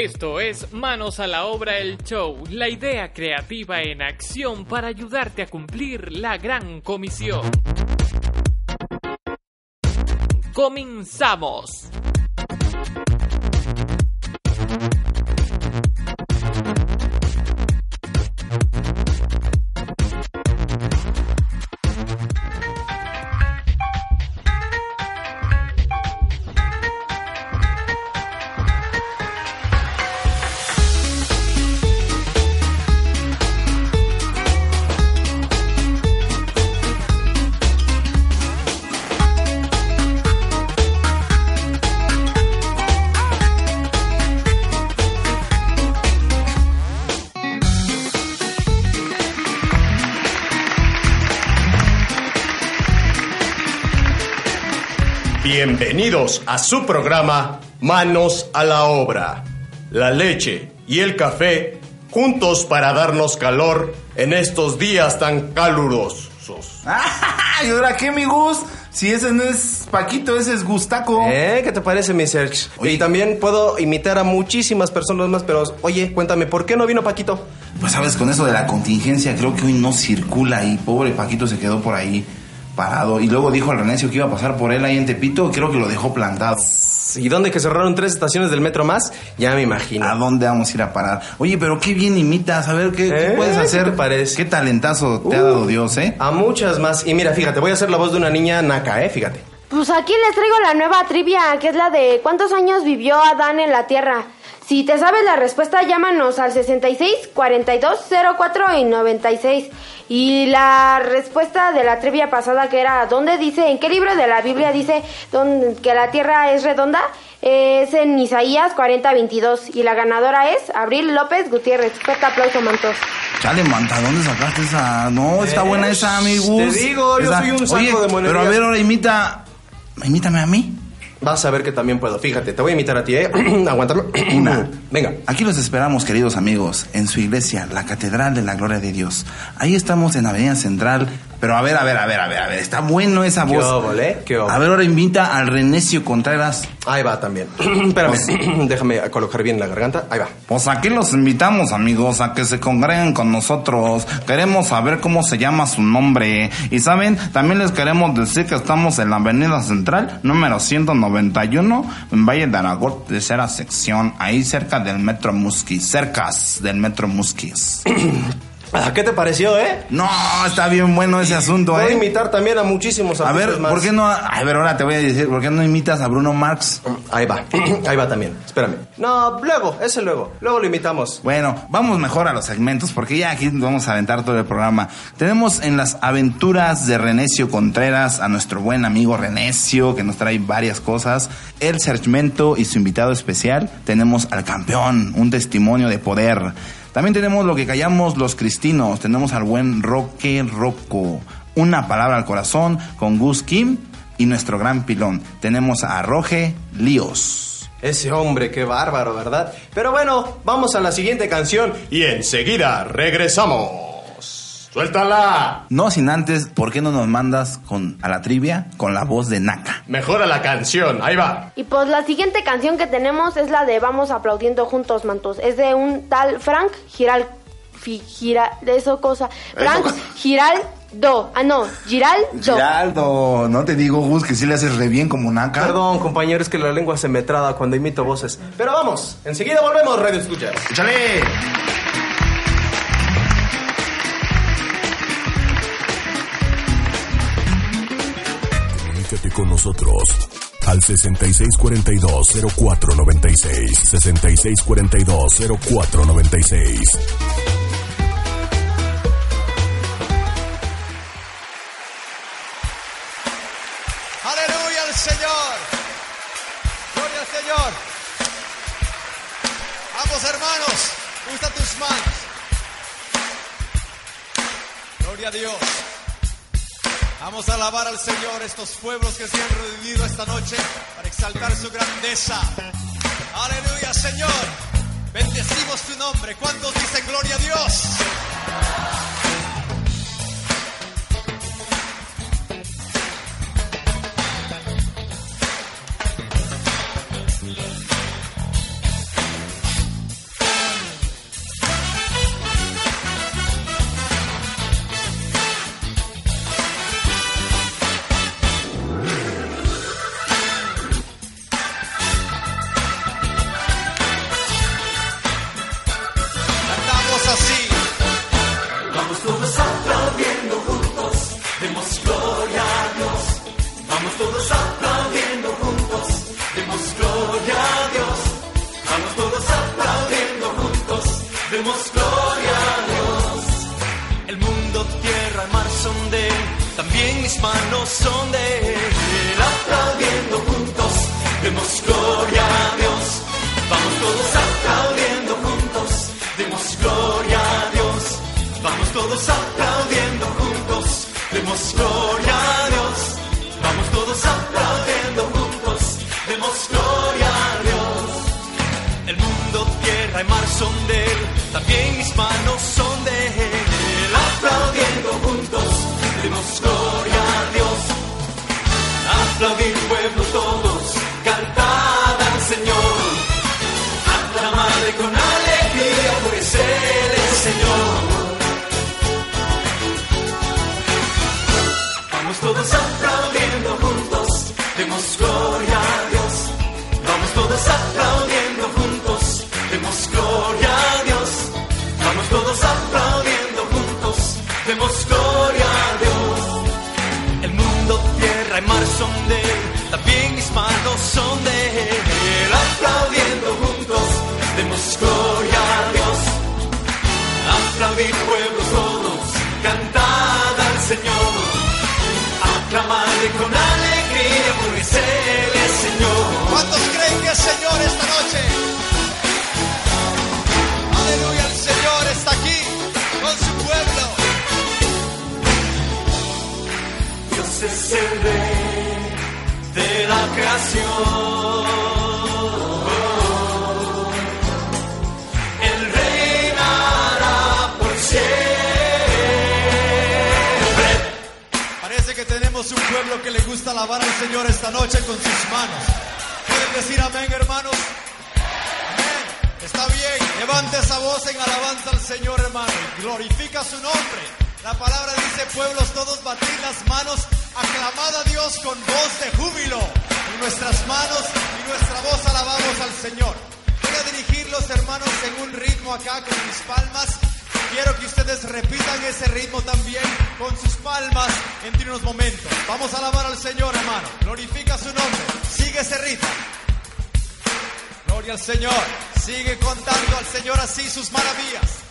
Esto es Manos a la Obra el Show, la idea creativa en acción para ayudarte a cumplir la gran comisión. Comenzamos. Bienvenidos a su programa Manos a la Obra. La leche y el café juntos para darnos calor en estos días tan calurosos. ¿Y ahora qué, mi Gus? Si ese no es Paquito, ese es Gustaco. ¿Eh? ¿Qué te parece, mi Serge? Y también puedo imitar a muchísimas personas más, pero oye, cuéntame, ¿por qué no vino Paquito? Pues sabes, con eso de la contingencia, creo que hoy no circula y pobre Paquito se quedó por ahí parado. Y luego dijo al Renecio que iba a pasar por él ahí en Tepito, creo que lo dejó plantado. ¿Y dónde que cerraron tres estaciones del metro más? Ya me imagino. ¿A dónde vamos a ir a parar? Oye, pero qué bien imitas, a ver, ¿qué, qué ¿Eh? puedes ¿Qué hacer? te parece? ¿Qué talentazo te ha Uh. dado Dios, eh? A muchas más. Y mira, fíjate, voy a hacer la voz de una niña naca, ¿eh? Fíjate. Pues aquí les traigo la nueva trivia, que es la de ¿cuántos años vivió Adán en la Tierra? Si te sabes la respuesta, llámanos al 66 42 04 y 96. Y la respuesta de la trivia pasada que era ¿dónde dice, en qué libro de la Biblia dice que la Tierra es redonda? Es en Isaías 40 22 y la ganadora es Abril López Gutiérrez. Fuerte aplauso, Mantos. Chale, manta, ¿dónde sacaste esa? No, está buena esa, mi te Gus. digo, yo Esa- soy un saco Oye, de monerías. Pero a ver, ahora imita. Imítame a mí. Vas a ver que también puedo. Fíjate, te voy a imitar a ti, ¿eh? Aguantarlo. Una. Venga. Aquí los esperamos, queridos amigos, en su iglesia, la Catedral de la Gloria de Dios. Ahí estamos en Avenida Central. Pero a ver, a ver, a ver, a ver, a ver, está bueno esa ¿Qué voz. ¿Qué? A ver, ahora invita al Renecio Contreras. Ahí va también. Espérame, déjame colocar bien la garganta. Ahí va. Pues aquí los invitamos, amigos, a que se congreguen con nosotros. Queremos saber cómo se llama su nombre. Y saben, también les queremos decir que estamos en la Avenida Central, número 191, en Valle de Aragón, tercera sección, ahí cerca del Metro Musquis, cercas del Metro Musquis. Ah, ¿Qué te pareció, eh? No, está bien bueno ese asunto, Voy a ¿eh? imitar también a muchísimos A ver, artistas. ¿por qué no? A ver, ahora te voy a decir, ¿por qué no imitas a Bruno Marx? Ahí va, ahí va también. Espérame. No, luego, ese luego. Luego lo imitamos. Bueno, vamos mejor a los segmentos porque ya aquí vamos a aventar todo el programa. Tenemos en las aventuras de Renecio Contreras a nuestro buen amigo Renecio que nos trae varias cosas. El Sergmento y su invitado especial. Tenemos al campeón, un testimonio de poder. También tenemos lo que callamos los cristinos. Tenemos al buen Roque Rocco. Una palabra al corazón con Gus Kim y nuestro gran pilón. Tenemos a Roge Líos. Ese hombre, qué bárbaro, ¿verdad? Pero bueno, vamos a la siguiente canción. Y enseguida regresamos. ¡Suéltala! No sin antes, ¿por qué no nos mandas con a la trivia con la voz de Naka? Mejora la canción, ahí va. Y pues la siguiente canción que tenemos es la de Vamos aplaudiendo juntos, mantos. Es de un tal Frank Giral... Fi- Gira, de eso cosa. Frank Giraldo. Ah, no, Giraldo. Giraldo, no te digo, Gus, que sí le haces re bien como Naka. Perdón, compañero, es que la lengua se me traba cuando imito voces. Pero vamos, enseguida volvemos, Radio Escuchas. ¡Échale! Con nosotros al 6642-0496. 6642-0496. Aleluya al Señor. Gloria al Señor. Vamos hermanos, usa tus manos. Gloria a Dios. Vamos a alabar al Señor estos pueblos que se han reunido esta noche para exaltar su grandeza. Aleluya, Señor. Bendecimos tu nombre. ¿Cuántos dicen gloria a Dios? gusta alabar al Señor esta noche con sus manos? ¿Pueden decir amén, hermanos? Amén. Está bien. Levante esa voz en alabanza al Señor, hermano. Glorifica su nombre. La palabra dice, pueblos todos, batir las manos. Aclamad a Dios con voz de júbilo. En nuestras manos y nuestra voz alabamos al Señor. Voy a dirigir los hermanos en un ritmo acá con mis palmas Quiero que ustedes repitan ese ritmo también con sus palmas en unos momentos. Vamos a alabar al Señor, hermano. Glorifica su nombre. Sigue ese ritmo. Gloria al Señor. Sigue contando al Señor así sus maravillas.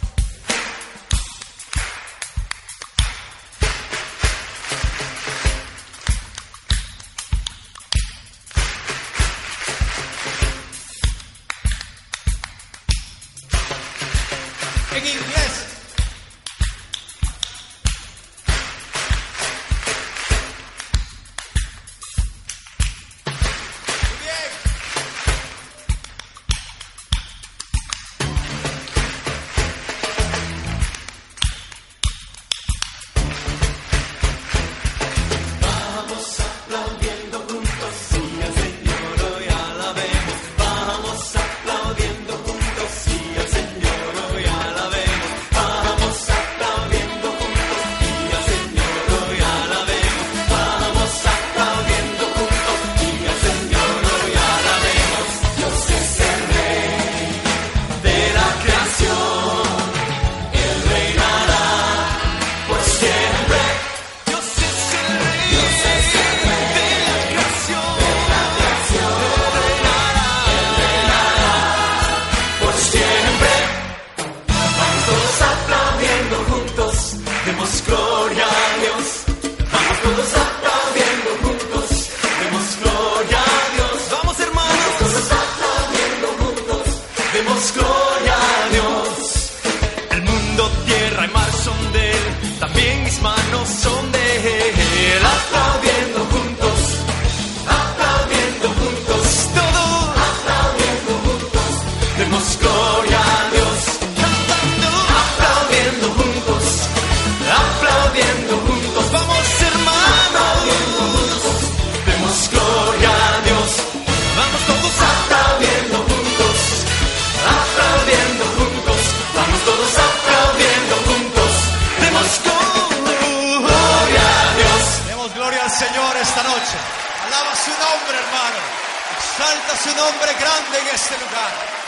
nombre grande en este lugar.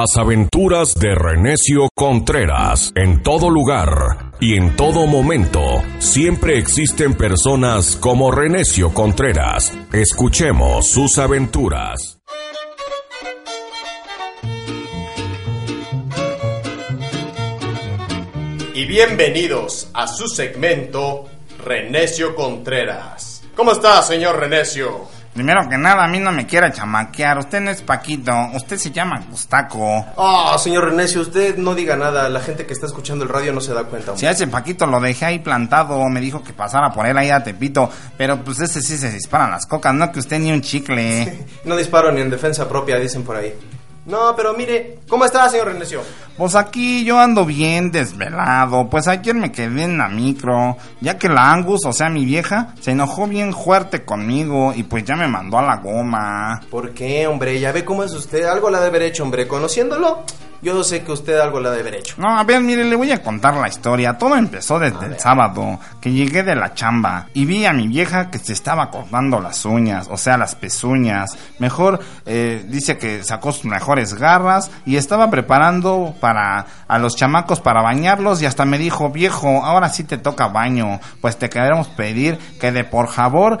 Las aventuras de Renecio Contreras. En todo lugar y en todo momento, siempre existen personas como Renecio Contreras. Escuchemos sus aventuras. Y bienvenidos a su segmento Renecio Contreras. ¿Cómo está, señor Renecio? Primero que nada, a mí no me quiera chamaquear. Usted no es Paquito, usted se llama Gustaco. Ah, señor Renecio, usted no diga nada. La gente que está escuchando el radio no se da cuenta. Si a ese Paquito lo dejé ahí plantado, me dijo que pasara por él ahí a Tepito. Pero pues ese sí se disparan las cocas, no que usted ni un chicle. No disparo ni en defensa propia, dicen por ahí. No, pero mire, ¿cómo está, señor Renecio? Pues aquí yo ando bien desvelado. Pues ayer me quedé en la micro, ya que la Angus, o sea mi vieja, se enojó bien fuerte conmigo y pues ya me mandó a la goma. ¿Por qué, hombre? Ya ve cómo es usted. Algo le ha de haber hecho, hombre. Conociéndolo, yo sé que usted algo le ha de haber hecho. No, a ver, mire, le voy a contar la historia. Todo empezó desde el sábado, que llegué de la chamba y vi a mi vieja que se estaba cortando las uñas, o sea, las pezuñas. Mejor, eh, dice que sacó sus mejores garras y estaba preparando para a los chamacos para bañarlos y hasta me dijo, viejo, ahora sí te toca baño, pues te queremos pedir que de por favor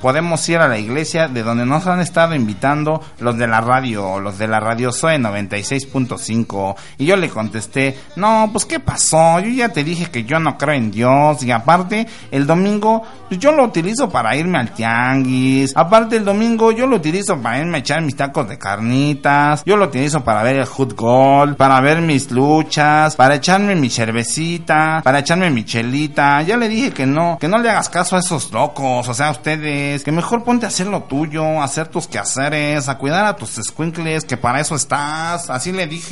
podemos ir a la iglesia de donde nos han estado invitando los de la radio, los de la radio Zoe 96.5 y yo le contesté, no, pues qué pasó, yo ya te dije que yo no creo en Dios y aparte el domingo pues, yo lo utilizo para irme al tianguis, aparte el domingo yo lo utilizo para irme a echar mis tacos de carnitas, yo lo utilizo para ver el fútbol, para ver mis luchas, para echarme mi cervecita, para echarme mi chelita, ya le dije que no, que no le hagas caso a esos locos, o sea, a ustedes, que mejor ponte a hacer lo tuyo, a hacer tus quehaceres, a cuidar a tus squinkles, que para eso estás, así le dije.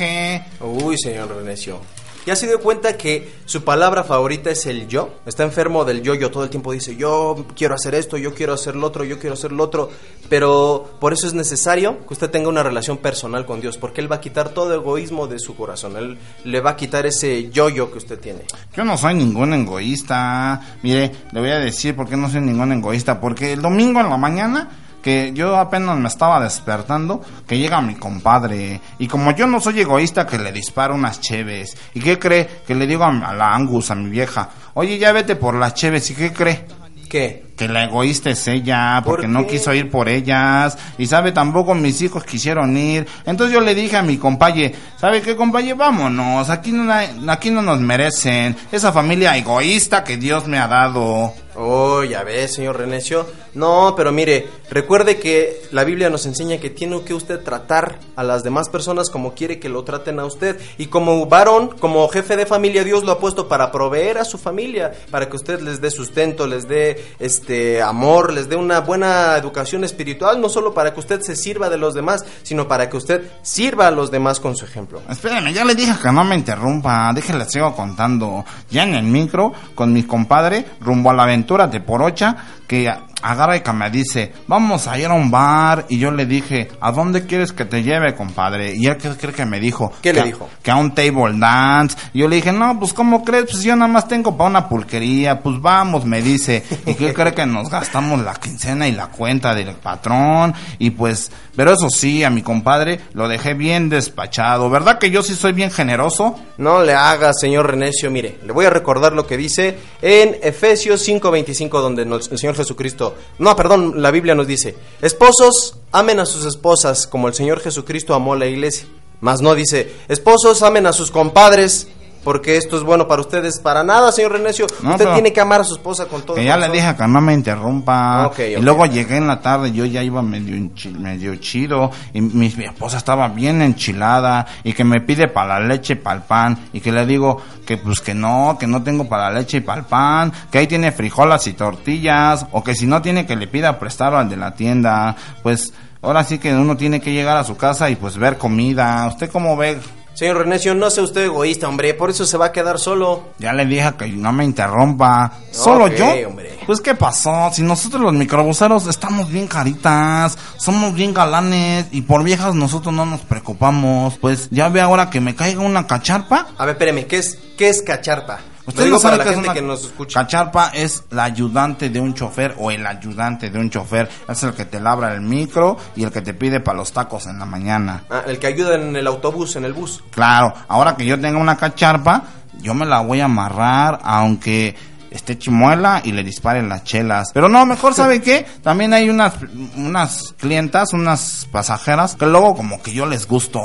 Uy, señor Renecio. ¿Ya se dio cuenta que su palabra favorita es el yo? Está enfermo del yo, yo todo el tiempo dice, yo quiero hacer esto, yo quiero hacer lo otro, yo quiero hacer lo otro. Pero por eso es necesario que usted tenga una relación personal con Dios, porque Él va a quitar todo egoísmo de su corazón. Él le va a quitar ese yo-yo que usted tiene. Yo no soy ningún egoísta. Mire, le voy a decir por qué no soy ningún egoísta. Porque el domingo en la mañana, que yo apenas me estaba despertando, que llega mi compadre. Y como yo no soy egoísta, que le disparo unas cheves. ¿Y qué cree? Que le digo a, la Angus, a mi vieja, oye, ya vete por las cheves. ¿Y qué cree? ¿Qué? Que la egoísta es ella, ¿Por porque no quiso ir por ellas. Y sabe, tampoco mis hijos quisieron ir. Entonces yo le dije a mi compañe, ¿sabe qué compañe? Vámonos, aquí no, aquí no nos merecen. Esa familia egoísta que Dios me ha dado. Oh, ya ves, señor Renecio. No, pero mire, recuerde que la Biblia nos enseña que tiene que usted tratar a las demás personas como quiere que lo traten a usted. Y como varón, como jefe de familia, Dios lo ha puesto para proveer a su familia, para que usted les dé sustento, les dé este amor, les dé una buena educación espiritual, no solo para que usted se sirva de los demás, sino para que usted sirva a los demás con su ejemplo. Espérame, ya le dije que no me interrumpa, déjele sigo contando. Ya en el micro, con mi compadre, rumbo a la aventura de Porocha, que agarra y que me dice, vamos a ir a un bar. Y yo le dije, ¿a dónde quieres que te lleve, compadre? Y él que cree que me dijo. ¿Qué que le dijo? Que a un table dance. Y yo le dije, no, pues ¿cómo crees? Pues yo nada más tengo para una pulquería. Pues vamos, me dice. ¿Y qué cree que nos gastamos la quincena y la cuenta del patrón? Y pues, pero eso sí, a mi compadre lo dejé bien despachado. ¿Verdad que yo sí soy bien generoso? No le haga, señor Renecio. Mire, le voy a recordar lo que dice en Efesios 5:25, donde el Señor Jesucristo, no, perdón, la Biblia nos dice, esposos, amen a sus esposas como el Señor Jesucristo amó a la iglesia. Mas no dice, esposos, amen a sus compadres, porque esto es bueno para ustedes. Para nada, señor Renecio. No, Usted tiene que amar a su esposa con todo Que ya le dije que no me interrumpa. Y luego llegué en la tarde, yo ya iba medio, medio chido. Y mi, mi esposa estaba bien enchilada. Y que me pide para la leche y para el pan. Y que le digo que pues que no, que no tengo para la leche y para el pan. Que ahí tiene frijolas y tortillas. O que si no tiene que le pida prestado al de la tienda. Pues ahora sí que uno tiene que llegar a su casa y pues ver comida. ¿Usted cómo ve? Señor Renecio, no sea usted egoísta, hombre, por eso se va a quedar solo. Ya le dije que no me interrumpa. ¿Solo Ok, yo? hombre. Pues ¿qué pasó? Si nosotros los microbuseros estamos bien caritas, somos bien galanes y por viejas nosotros no nos preocupamos. Pues ya ve ahora que me caiga una cacharpa. A ver, espéreme, ¿qué es, qué es cacharpa? Lo Usted digo no sabe para qué la es gente una que nos escucha. Cacharpa es la ayudante de un chofer o el ayudante de un chofer. Es el que te labra el micro y el que te pide para los tacos en la mañana. Ah, el que ayuda en el autobús, en el bus. Claro, ahora que yo tenga una cacharpa, yo me la voy a amarrar, aunque esté chimuela y le disparen las chelas. Pero no, mejor sabe qué, también hay unas unas clientas, unas pasajeras que luego como que yo les gusto.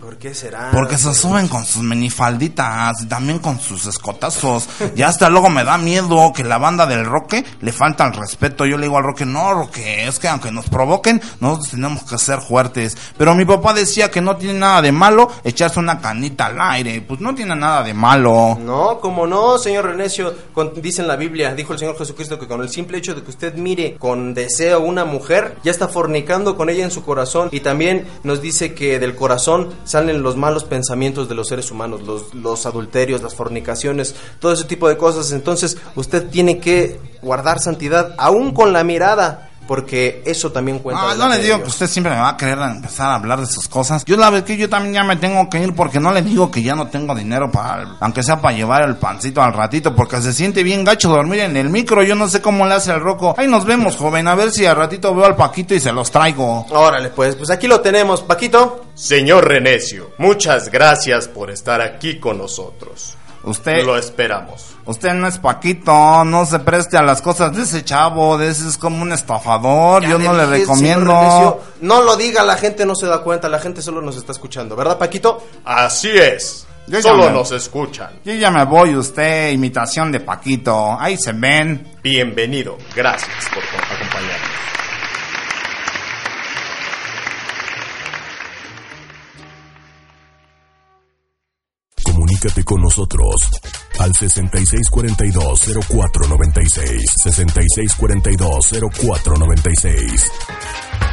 ¿Por qué será? Porque se suben con sus minifalditas, y también con sus escotazos. Y hasta luego me da miedo que la banda del Roque le falta el respeto. Yo le digo al Roque, no, Roque, es que aunque nos provoquen, nosotros tenemos que ser fuertes. Pero mi papá decía que no tiene nada de malo echarse una canita al aire. Pues no tiene nada de malo. No, como no, señor Renecio, con- dice en la Biblia, dijo el Señor Jesucristo que con el simple hecho de que usted mire con deseo una mujer, ya está fornicando con ella en su corazón. Y también nos dice que del corazón salen los malos pensamientos de los seres humanos, los, los adulterios, las fornicaciones, todo ese tipo de cosas. Entonces usted tiene que guardar santidad aún con la mirada. Porque eso también cuenta. No, no le digo que usted siempre me va a querer empezar a hablar de sus cosas. Yo la verdad que yo también ya me tengo que ir porque no le digo que ya no tengo dinero para, aunque sea para llevar el pancito al ratito, porque se siente bien gacho dormir en el micro. Yo no sé cómo le hace el roco. Ahí nos vemos, joven, a ver si al ratito veo al Paquito y se los traigo. Órale, pues, pues aquí lo tenemos, Paquito. Señor Renecio, muchas gracias por estar aquí con nosotros. Usted, Lo esperamos. usted no es Paquito, no se preste a las cosas de ese chavo, de ese es como un estafador. Ya Yo no le dije, recomiendo. Renecio, no lo diga, la gente no se da cuenta, la gente solo nos está escuchando, ¿verdad, Paquito? Así es. Yo Solo me- nos escuchan. Yo ya me voy, usted, imitación de Paquito. Ahí se ven. Bienvenido. Gracias por acompañarnos. Comunícate con nosotros al 6642-0496. 6642-0496.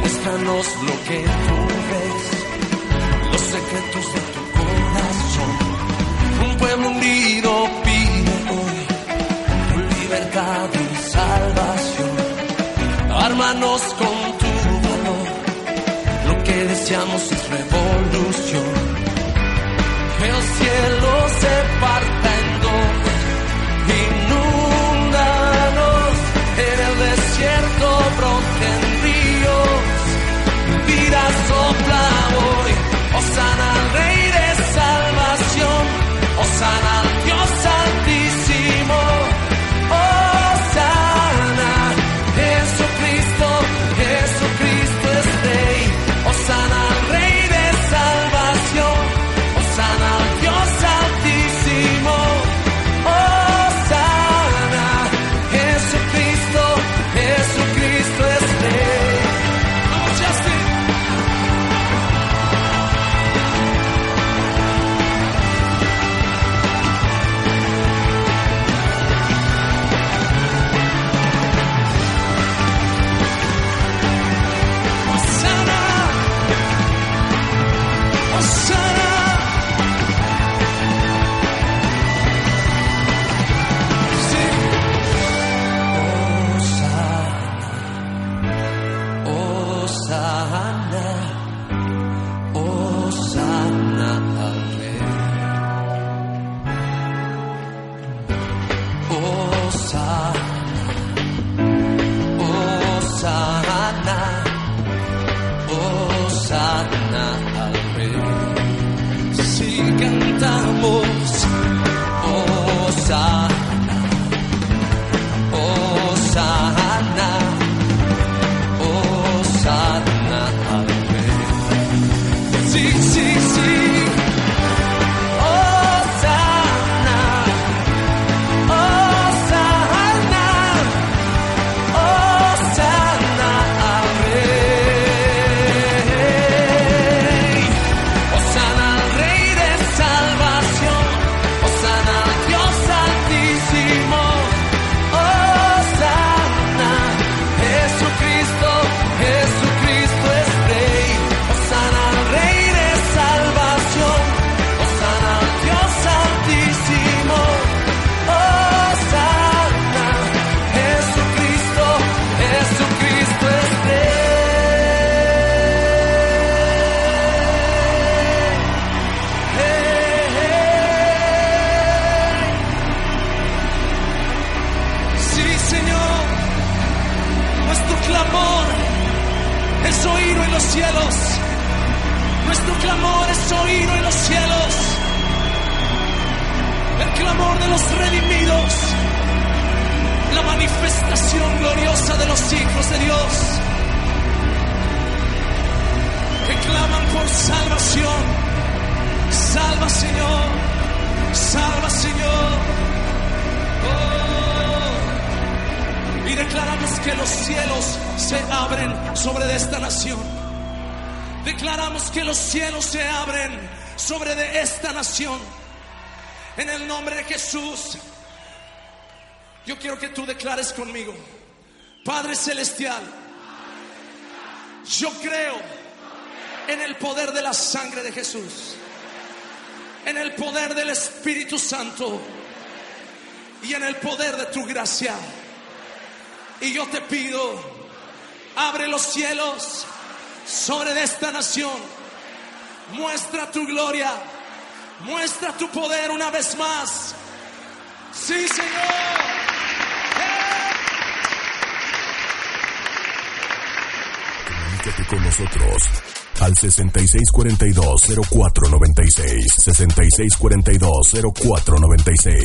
Muéstranos lo que tú ves, los secretos de tu corazón. Un pueblo unido pide hoy tu libertad y salvación. Ármanos con tu valor, lo que deseamos es revolución. Que el cielo se Celestial. Yo creo en el poder de la sangre de Jesús. En el poder del Espíritu Santo. Y en el poder de tu gracia. Y yo te pido, abre los cielos sobre esta nación. Muestra tu gloria. Muestra tu poder una vez más. Sí, Señor. Comunícate con nosotros al 6642-0496. 6642-0496.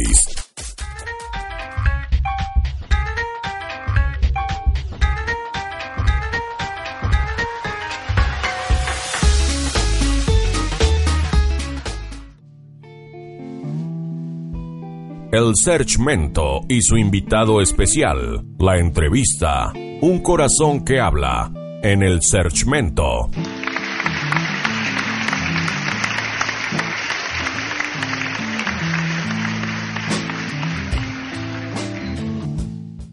El Searchmento y su invitado especial, la entrevista, Un corazón que habla, en el Searchmento.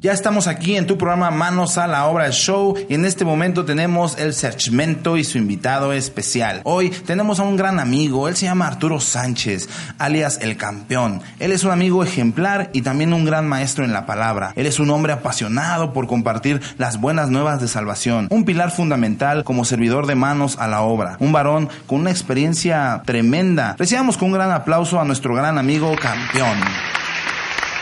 Ya estamos aquí en tu programa Manos a la Obra Show y en este momento tenemos el Searchmento y su invitado especial. Hoy tenemos a un gran amigo, él se llama Arturo Sánchez, alias El Campeón. Él es un amigo ejemplar y también un gran maestro en la palabra. Él es un hombre apasionado por compartir las buenas nuevas de salvación, un pilar fundamental como servidor de manos a la obra, un varón con una experiencia tremenda. Recibamos con un gran aplauso a nuestro gran amigo Campeón.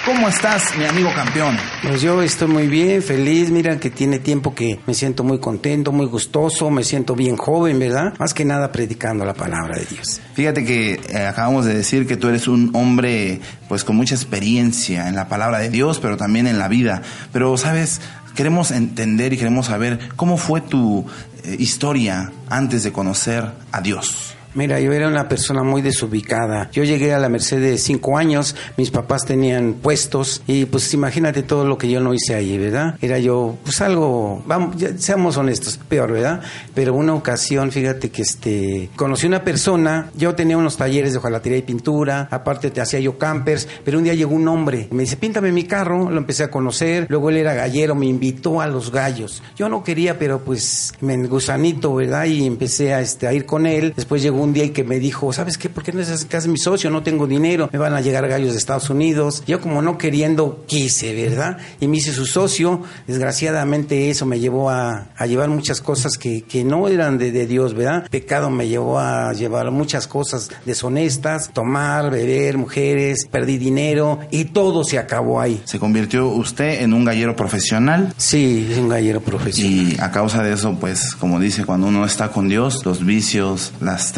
¿Cómo estás, mi amigo campeón? Pues yo estoy muy bien, feliz. Mira que tiene tiempo que me siento muy contento, muy gustoso, me siento bien joven, ¿verdad? Más que nada predicando la palabra de Dios. Fíjate que eh, acabamos de decir que tú eres un hombre pues con mucha experiencia en la palabra de Dios, pero también en la vida. Pero, ¿sabes? Queremos entender y queremos saber cómo fue tu eh, historia antes de conocer a Dios. Mira, yo era una persona muy desubicada. Yo llegué a la Merced de cinco años, mis papás tenían puestos y pues imagínate todo lo que yo no hice ahí, ¿verdad? Era yo, pues algo, vamos, seamos honestos, peor, ¿verdad? Pero una ocasión, fíjate que este, conocí una persona, yo tenía unos talleres de hojalatería y pintura, aparte te hacía yo campers, pero un día llegó un hombre, me dice, píntame mi carro, lo empecé a conocer, luego él era gallero, me invitó a los gallos. Yo no quería, pero pues me gusanito, ¿verdad? Y empecé a, este, a ir con él, después llegó un día y que me dijo, ¿sabes qué? ¿Por qué no es que mi socio? No tengo dinero, me van a llegar gallos de Estados Unidos. Yo como no queriendo quise, ¿verdad? Y me hice su socio. Desgraciadamente eso me llevó a, a llevar muchas cosas que, que no eran de, de, Dios, ¿verdad? Pecado me llevó a llevar muchas cosas deshonestas, tomar, beber, mujeres, perdí dinero y todo se acabó ahí. ¿Se convirtió usted en un gallero profesional? Sí, es un gallero profesional. Y a causa de eso, pues, como dice, cuando uno está con Dios, los vicios, las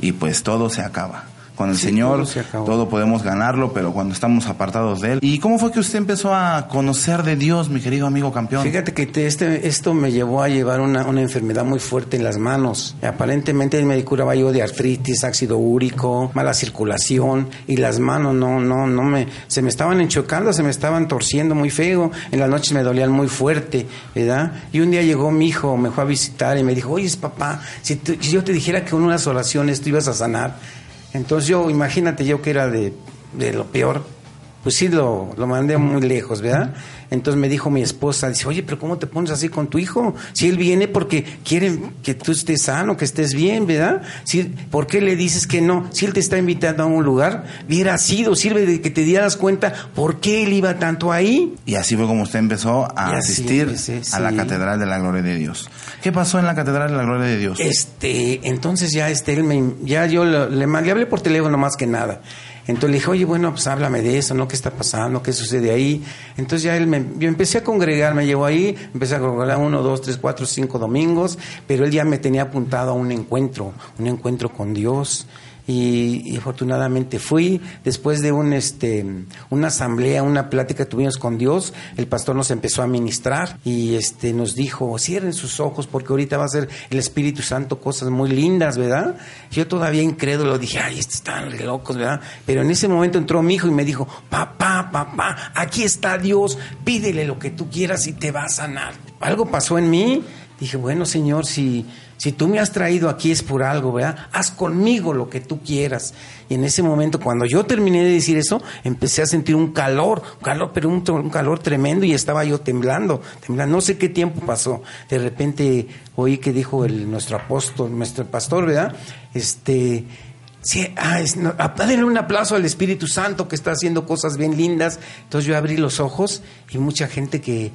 y pues todo se acaba. Con el Sí, Señor todo todo podemos ganarlo, pero cuando estamos apartados de Él. ¿Y cómo fue que usted empezó a conocer de Dios, mi querido amigo campeón? Fíjate que te- este, esto me llevó a llevar una, una enfermedad muy fuerte en las manos. Aparentemente me curaba yo de artritis, ácido úrico, mala circulación y las manos no, no, no me, se me estaban enchocando, se me estaban torciendo muy feo. En las noches me dolían muy fuerte, ¿verdad? Y un día llegó mi hijo, me fue a visitar y me dijo, oye, papá, si, tú- si yo te dijera que con unas oraciones tú ibas a sanar. Entonces yo, imagínate yo que era de, de lo peor, pues sí, lo, lo mandé muy lejos, ¿verdad? Entonces me dijo mi esposa, dice, oye, pero ¿cómo te pones así con tu hijo? Si él viene porque quiere que tú estés sano, que estés bien, ¿verdad? Si, ¿Por qué le dices que no? Si él te está invitando a un lugar, hubiera sido, sirve de que te dieras cuenta por qué él iba tanto ahí. Y así fue como usted empezó a asistir empecé, a la. Catedral de la Gloria de Dios. ¿Qué pasó en la Catedral de la Gloria de Dios? Este, entonces ya este, él me, ya yo le, le, le hablé por teléfono más que nada. Entonces le dije, oye, bueno, pues háblame de eso, ¿no? ¿Qué está pasando? ¿Qué sucede ahí? Entonces ya él me, yo empecé a congregar, me llevó ahí, empecé a congregar uno, dos, tres, cuatro, cinco domingos, pero él ya me tenía apuntado a un encuentro, un encuentro con Dios y, afortunadamente fui. Después de un este una asamblea una plática que tuvimos con Dios el pastor nos empezó a ministrar y este nos dijo cierren sus ojos porque ahorita va a ser el Espíritu Santo cosas muy lindas verdad yo todavía incrédulo dije ay están locos verdad pero en ese momento entró mi hijo y me dijo papá papá aquí está Dios pídele lo que tú quieras y te va a sanar algo pasó en mí. Dije bueno Señor si si tú me has traído aquí es por algo, ¿verdad? Haz conmigo lo que tú quieras. Y en ese momento, cuando yo terminé de decir eso, empecé a sentir un calor, un calor, pero un, calor tremendo y estaba yo temblando, temblando. No sé qué tiempo pasó. De repente oí que dijo el, nuestro apóstol, nuestro pastor, ¿verdad? Este, Sí, ah, es, no, ah, denle un aplauso al Espíritu Santo que está haciendo cosas bien lindas. Entonces yo abrí los ojos y mucha gente que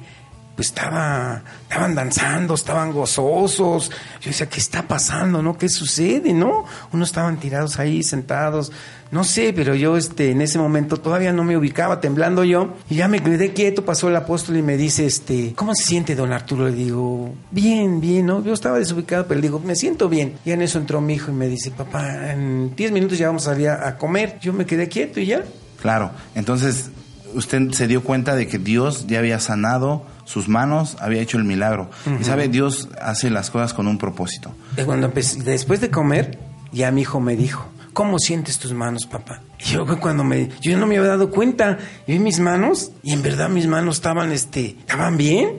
pues estaba, estaban danzando, estaban gozosos. Yo decía, ¿qué está pasando? ¿No? ¿Qué sucede? ¿No? Unos estaban tirados ahí, sentados. No sé, pero yo este, en ese momento todavía no me ubicaba, temblando yo. Y ya me quedé quieto, pasó el apóstol y me dice, este, ¿cómo se siente don Arturo? Le digo, bien, bien, ¿no? Yo estaba desubicado, pero le digo, me siento bien. Y en eso entró mi hijo y me dice, papá, en 10 minutos ya vamos a salir a, a comer. Yo me quedé quieto y ya. Claro, entonces usted se dio cuenta de que Dios ya había sanado sus manos, había hecho el milagro. Y sabe, Dios hace las cosas con un propósito. Cuando después de comer, ya mi hijo me dijo, ¿cómo sientes tus manos, papá? Y yo cuando me, yo no me había dado cuenta, yo vi mis manos y en verdad mis manos estaban, este, estaban bien.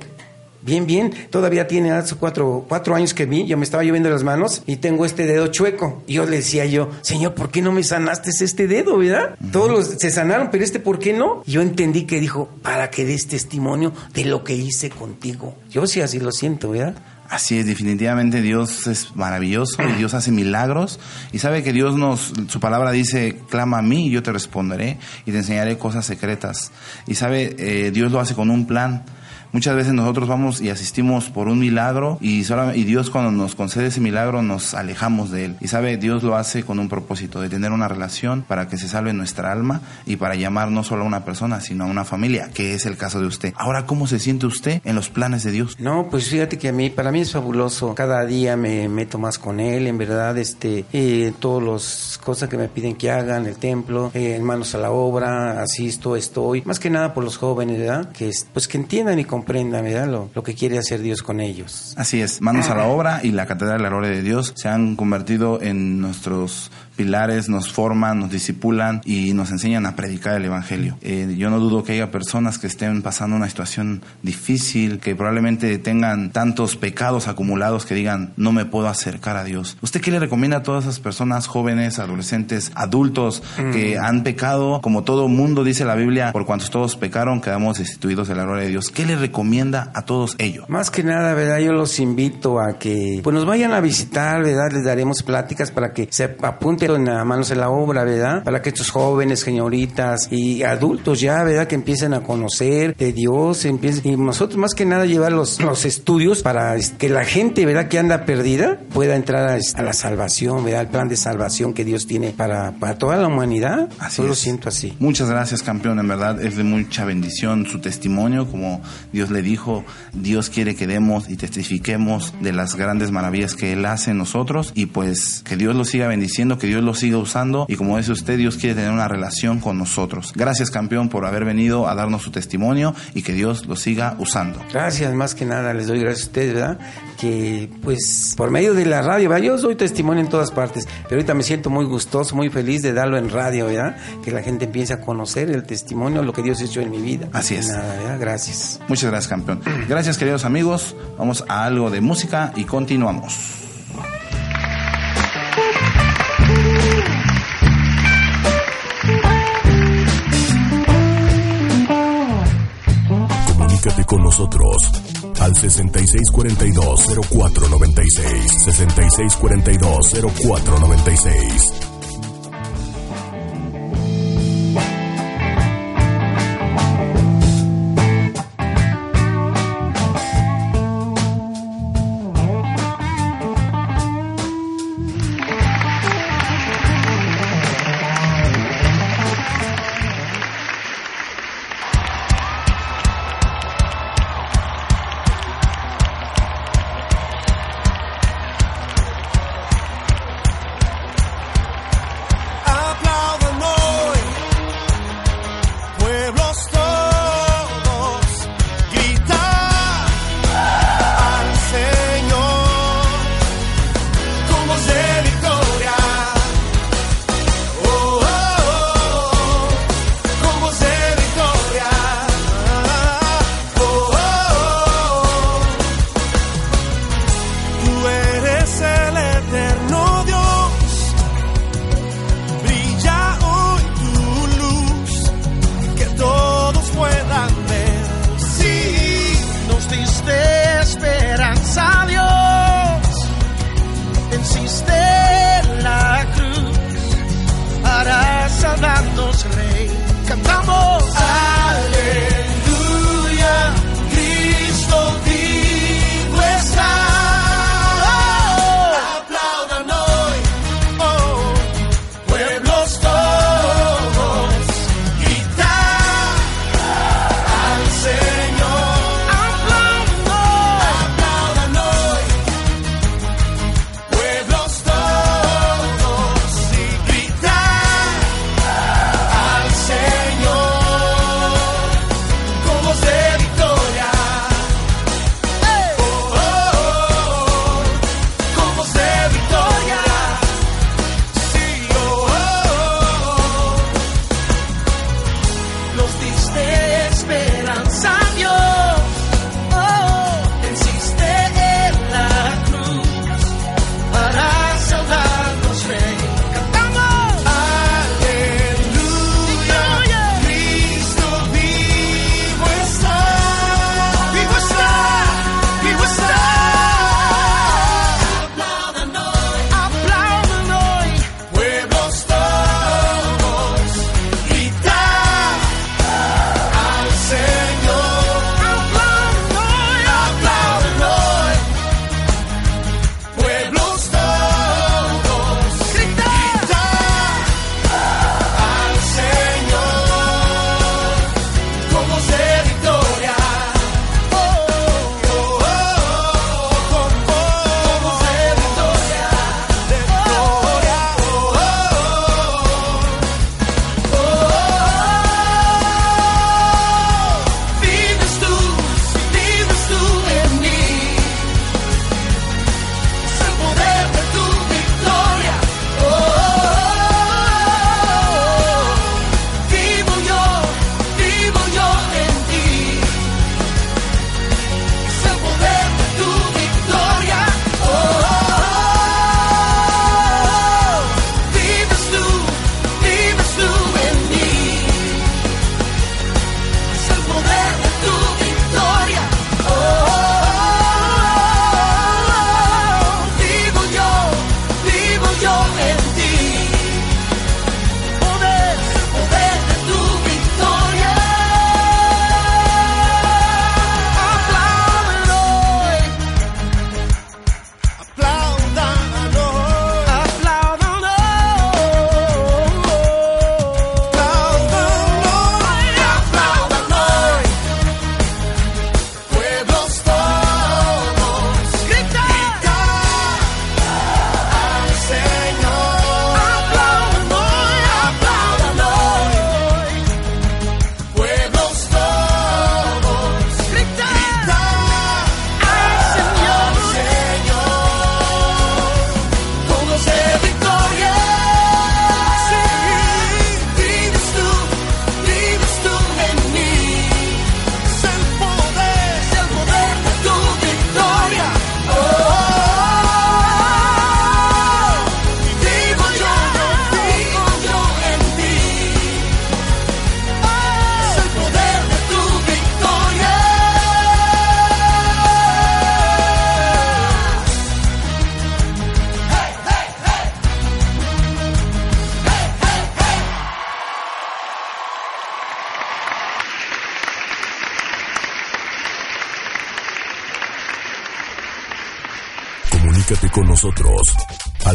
Bien, bien. Todavía tiene hace cuatro, cuatro años que vi, yo me estaba lloviendo las manos y tengo este dedo chueco. Y yo le decía yo, Señor, ¿por qué no me sanaste este dedo, verdad? Todos los se sanaron, pero este, ¿por qué no? Yo entendí que dijo, para que des testimonio de lo que hice contigo. Yo sí así lo siento, ¿verdad? Así es, definitivamente Dios es maravilloso y Dios hace milagros y sabe que Dios nos, su palabra dice, clama a mí y yo te responderé y te enseñaré cosas secretas. Y sabe, eh, Dios lo hace con un plan. Muchas veces nosotros vamos y asistimos por un milagro y, y Dios cuando nos concede ese milagro nos alejamos de él. Y sabe, Dios lo hace con un propósito, de tener una relación para que se salve nuestra alma y para llamar no solo a una persona, sino a una familia, que es el caso de usted. Ahora, ¿cómo se siente usted en los planes de Dios? No, pues fíjate que a mí, para mí es fabuloso. Cada día me meto más con él, en verdad, este, eh, todas las cosas que me piden que hagan, el templo, eh, manos a la obra, asisto, estoy. Más que nada por los jóvenes, ¿verdad? Que, es- pues que entiendan y ¿verdad? Lo, lo que quiere hacer Dios con ellos. Así es, manos a la obra y la Catedral de la Gloria de Dios se han convertido en nuestros pilares, nos forman, nos disipulan y nos enseñan a predicar el Evangelio. Eh, yo no dudo que haya personas que estén pasando una situación difícil, que probablemente tengan tantos pecados acumulados que digan, no me puedo acercar a Dios. ¿Usted qué le recomienda a todas esas personas, jóvenes, adolescentes, adultos, que han pecado? Como todo mundo dice la Biblia, por cuantos todos pecaron, quedamos destituidos de la gloria de Dios. ¿Qué le recomienda a todos ellos? Más que nada, ¿verdad? Yo los invito a que pues nos vayan a visitar, ¿verdad? Les daremos pláticas para que se apunten a manos en la obra, ¿verdad? Para que estos jóvenes, señoritas y adultos ya, ¿verdad? Que empiecen a conocer de Dios, empiecen, y nosotros más que nada llevar los, los estudios para es, que la gente, ¿verdad? Que anda perdida pueda entrar a, es- a la salvación, ¿verdad? El plan de salvación que Dios tiene para, para toda la humanidad. Así Yo lo siento así. Muchas gracias, campeón. En verdad es de mucha bendición su testimonio. Como Dios le dijo, Dios quiere que demos y testifiquemos de las grandes maravillas que Él hace en nosotros. Y pues que Dios lo siga bendiciendo, que Dios lo siga usando. Y como dice usted, Dios quiere tener una relación con nosotros. Gracias, campeón, por haber venido a darnos su testimonio y que Dios lo siga usando. Gracias, más que nada les doy gracias a ustedes, ¿verdad? Que pues por medio de la radio, ¿verdad? Yo doy testimonio en todas partes, pero ahorita me siento muy gustoso, muy feliz de darlo en radio, ¿verdad? Que la gente empiece a conocer el testimonio, lo que Dios ha hecho en mi vida. Así es. Nada, ¿verdad? Gracias. Muchas gracias, campeón. Gracias, queridos amigos. Vamos a algo de música y continuamos. Con nosotros al 6642-0496. 6642-0496.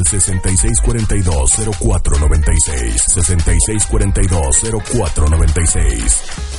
Al 6642-0496. 6642-0496.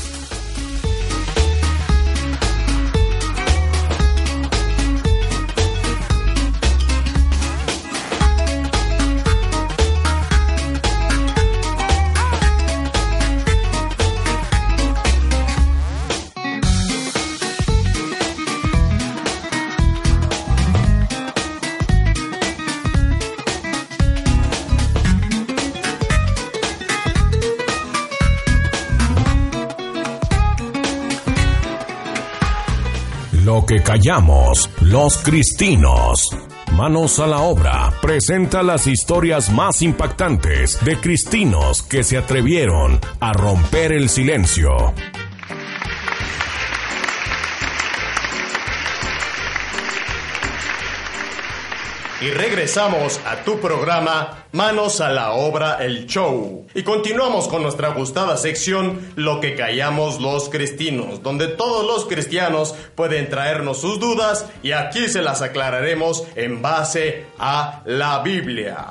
Callamos, los cristinos. Manos a la obra presenta las historias más impactantes de cristinos que se atrevieron a romper el silencio. Y regresamos a tu programa Manos a la obra el show. Y continuamos con nuestra gustada sección Lo que callamos los cristinos, donde todos los cristianos pueden traernos sus dudas y aquí se las aclararemos en base a la Biblia.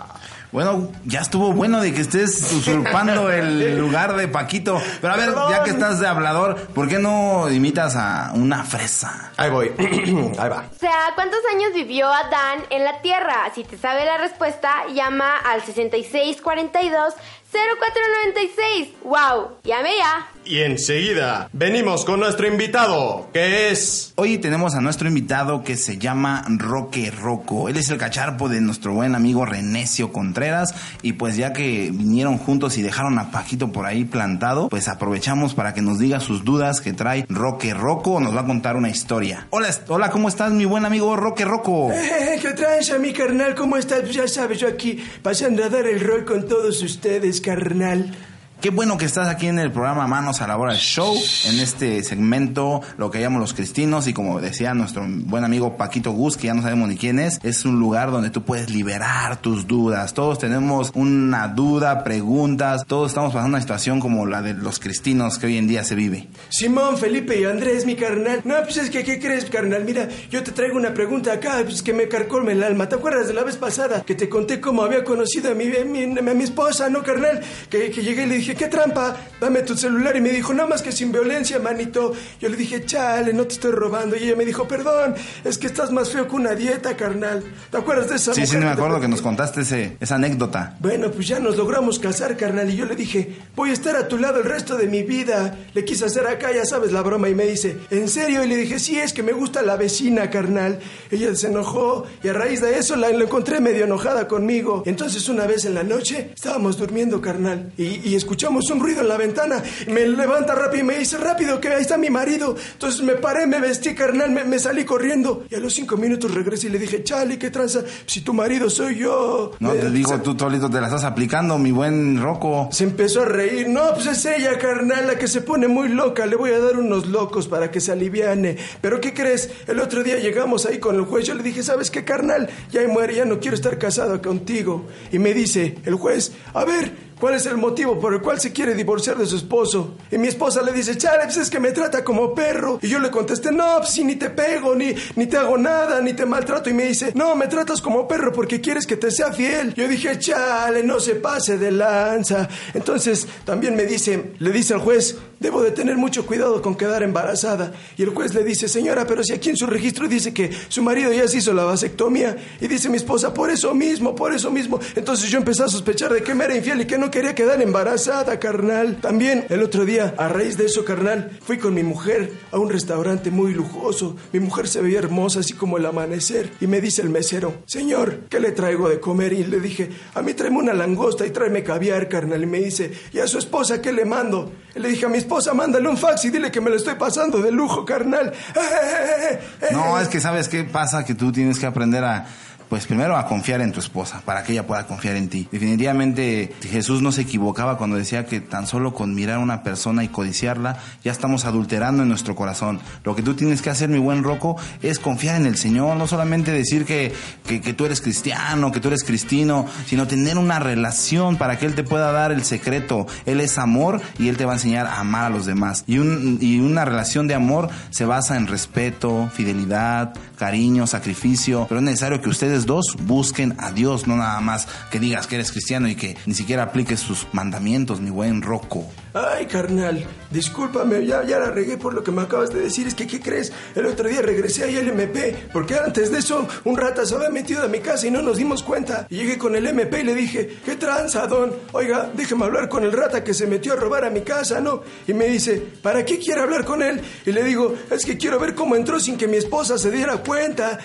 Bueno, ya estuvo bueno de que estés usurpando el lugar de Paquito. Pero a ver, ya que estás de hablador, ¿por qué no imitas a una fresa? Ahí voy. Ahí va. O sea, ¿cuántos años vivió Adán en la tierra? Si te sabe la respuesta, llama al 6642 0496. ¡Wow! Llame ya. Y enseguida venimos con nuestro invitado, que es... Hoy tenemos a nuestro invitado que se llama Roque Roco. Él es el cacharpo de nuestro buen amigo Renecio Contreras. Y pues ya que vinieron juntos y dejaron a Paquito por ahí plantado, pues aprovechamos para que nos diga sus dudas que trae Roque Roco. Nos va a contar una historia. Hola, hola, ¿cómo estás mi buen amigo Roque Roco? Eh, ¿Qué traes a mi carnal? ¿Cómo estás? Pues ya sabes, yo aquí pasando a dar el rol con todos ustedes, carnal. Qué bueno que estás aquí en el programa Manos a la Hora Show, en este segmento, lo que llamamos los cristinos, y como decía nuestro buen amigo Paquito Gus, que ya no sabemos ni quién es, es un lugar donde tú puedes liberar tus dudas. Todos tenemos una duda, preguntas, todos estamos pasando una situación como la de los cristinos que hoy en día se vive. Simón, Felipe y Andrés, mi carnal. No, pues es que, ¿qué crees, carnal? Mira, yo te traigo una pregunta acá, pues que me carcolme el alma. ¿Te acuerdas de la vez pasada que te conté cómo había conocido a mi, a mi, a mi esposa, no, carnal? Que, que llegué y le dije, ¿qué trampa? Dame tu celular. Y me dijo, nada más que sin violencia, manito. Yo le dije, chale, no te estoy robando. Y ella me dijo, perdón, es que estás más feo que una dieta, carnal. ¿Te acuerdas de esa Sí, sí, mujer me te acuerdo que nos contaste ese, esa anécdota. Bueno, pues ya nos logramos casar, carnal. Y yo le dije, voy a estar a tu lado el resto de mi vida. Le quise hacer acá, ya sabes, la broma. Y me dice, ¿en serio? Y le dije, sí, es que me gusta la vecina, carnal. Ella se enojó y a raíz de eso la, la encontré medio enojada conmigo. Entonces una vez en la noche estábamos durmiendo, carnal. Y, y escuchamos un ruido en la ventana. Me levanta rápido y me dice, rápido, que ahí está mi marido. Entonces me paré, me vestí, carnal, me, me salí corriendo. Y a los cinco minutos regresé y le dije, chale, ¿qué tranza? Si tu marido soy yo. No Me- te digo, se- tú solito te la estás aplicando, mi buen Roco. se empezó a reír. No, pues es ella, carnal, la que se pone muy loca. Le voy a dar unos locos para que se aliviane. Pero ¿qué crees? El otro día llegamos ahí con el juez. Yo le dije, ¿sabes qué, carnal? Ya muere, ya no quiero estar casado contigo. Y me dice el juez, a ver, ¿Cuál es el motivo por el cual se quiere divorciar de su esposo? Y mi esposa le dice, chale, pues es que me trata como perro. Y yo le contesté, no, pues si ni te pego, ni, ni te hago nada, ni te maltrato. Y me dice, no, me tratas como perro porque quieres que te sea fiel. Yo dije, chale, no se pase de lanza. Entonces también me dice, le dice al juez, debo de tener mucho cuidado con quedar embarazada. Y el juez le dice, señora, pero si aquí en su registro dice que su marido ya se hizo la vasectomía. Y dice mi esposa, por eso mismo, por eso mismo. Entonces yo empecé a sospechar de que me era infiel y que no quería quedar embarazada, carnal. También el otro día, a raíz de eso, carnal, fui con mi mujer a un restaurante muy lujoso. Mi mujer se veía hermosa, así como el amanecer. Y me dice el mesero, señor, ¿qué le traigo de comer? Y le dije, a mí tráeme una langosta y tráeme caviar, carnal. Y me dice, ¿y a su esposa qué le mando? Le dije, a mi esposa, mándale un fax y dile que me lo estoy pasando de lujo, carnal. No, es que sabes qué pasa, que tú tienes que aprender a, pues primero a confiar en tu esposa, para que ella pueda confiar en ti. Definitivamente Jesús no se equivocaba cuando decía que tan solo con mirar a una persona y codiciarla, ya estamos adulterando en nuestro corazón. Lo que tú tienes que hacer, mi buen Roco, es confiar en el Señor, no solamente decir que, que, tú eres cristiano, que tú eres cristino, sino tener una relación para que Él te pueda dar el secreto. Él es amor y Él te va a enseñar a amar a los demás. Y, un, y una relación de amor se basa en respeto, fidelidad, cariño, sacrificio, pero es necesario que ustedes dos busquen a Dios, no nada más que digas que eres cristiano y que ni siquiera apliques sus mandamientos, mi buen Rocco. Ay, carnal, discúlpame, ya, ya la regué por lo que me acabas de decir. Es que, ¿qué crees? El otro día regresé ahí al MP, porque antes de eso un rata se había metido a mi casa y no nos dimos cuenta. Y llegué con el MP y le dije, ¿qué tranza, don? Oiga, déjeme hablar con el rata que se metió a robar a mi casa, ¿no? Y me dice, ¿para qué quiere hablar con él? Y le digo, es que quiero ver cómo entró sin que mi esposa se diera cuenta.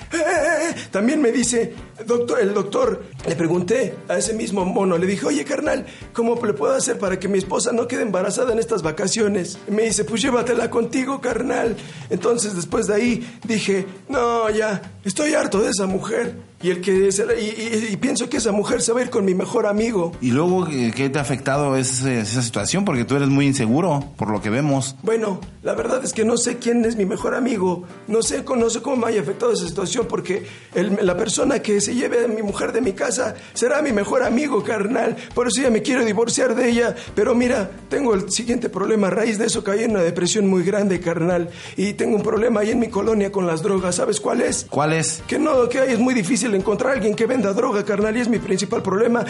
También me dice, doctor, el doctor, le pregunté a ese mismo mono, le dije, oye, carnal, ¿cómo le puedo hacer para que mi esposa no quede embarazada en estas vacaciones. Y me dice, pues llévatela contigo, carnal. Entonces después de ahí dije, no, ya, estoy harto de esa mujer. Y, el que se, y, y, y, pienso que esa mujer se va a ir con mi mejor amigo. ¿Y luego qué te ha afectado ese, esa situación? Porque tú eres muy inseguro, por lo que vemos. Bueno, la verdad es que no sé quién es mi mejor amigo. No sé, no sé cómo me haya afectado esa situación porque el, la persona que se lleve a mi mujer de mi casa será mi mejor amigo, carnal. Por eso ya me quiero divorciar de ella. Pero mira, tengo el siguiente problema. A raíz de eso caí en una depresión muy grande, carnal. Y tengo un problema ahí en mi colonia con las drogas. ¿Sabes cuál es? ¿Cuál es? Que no, que es muy difícil encontrar a alguien que venda droga, carnal, y es mi principal problema.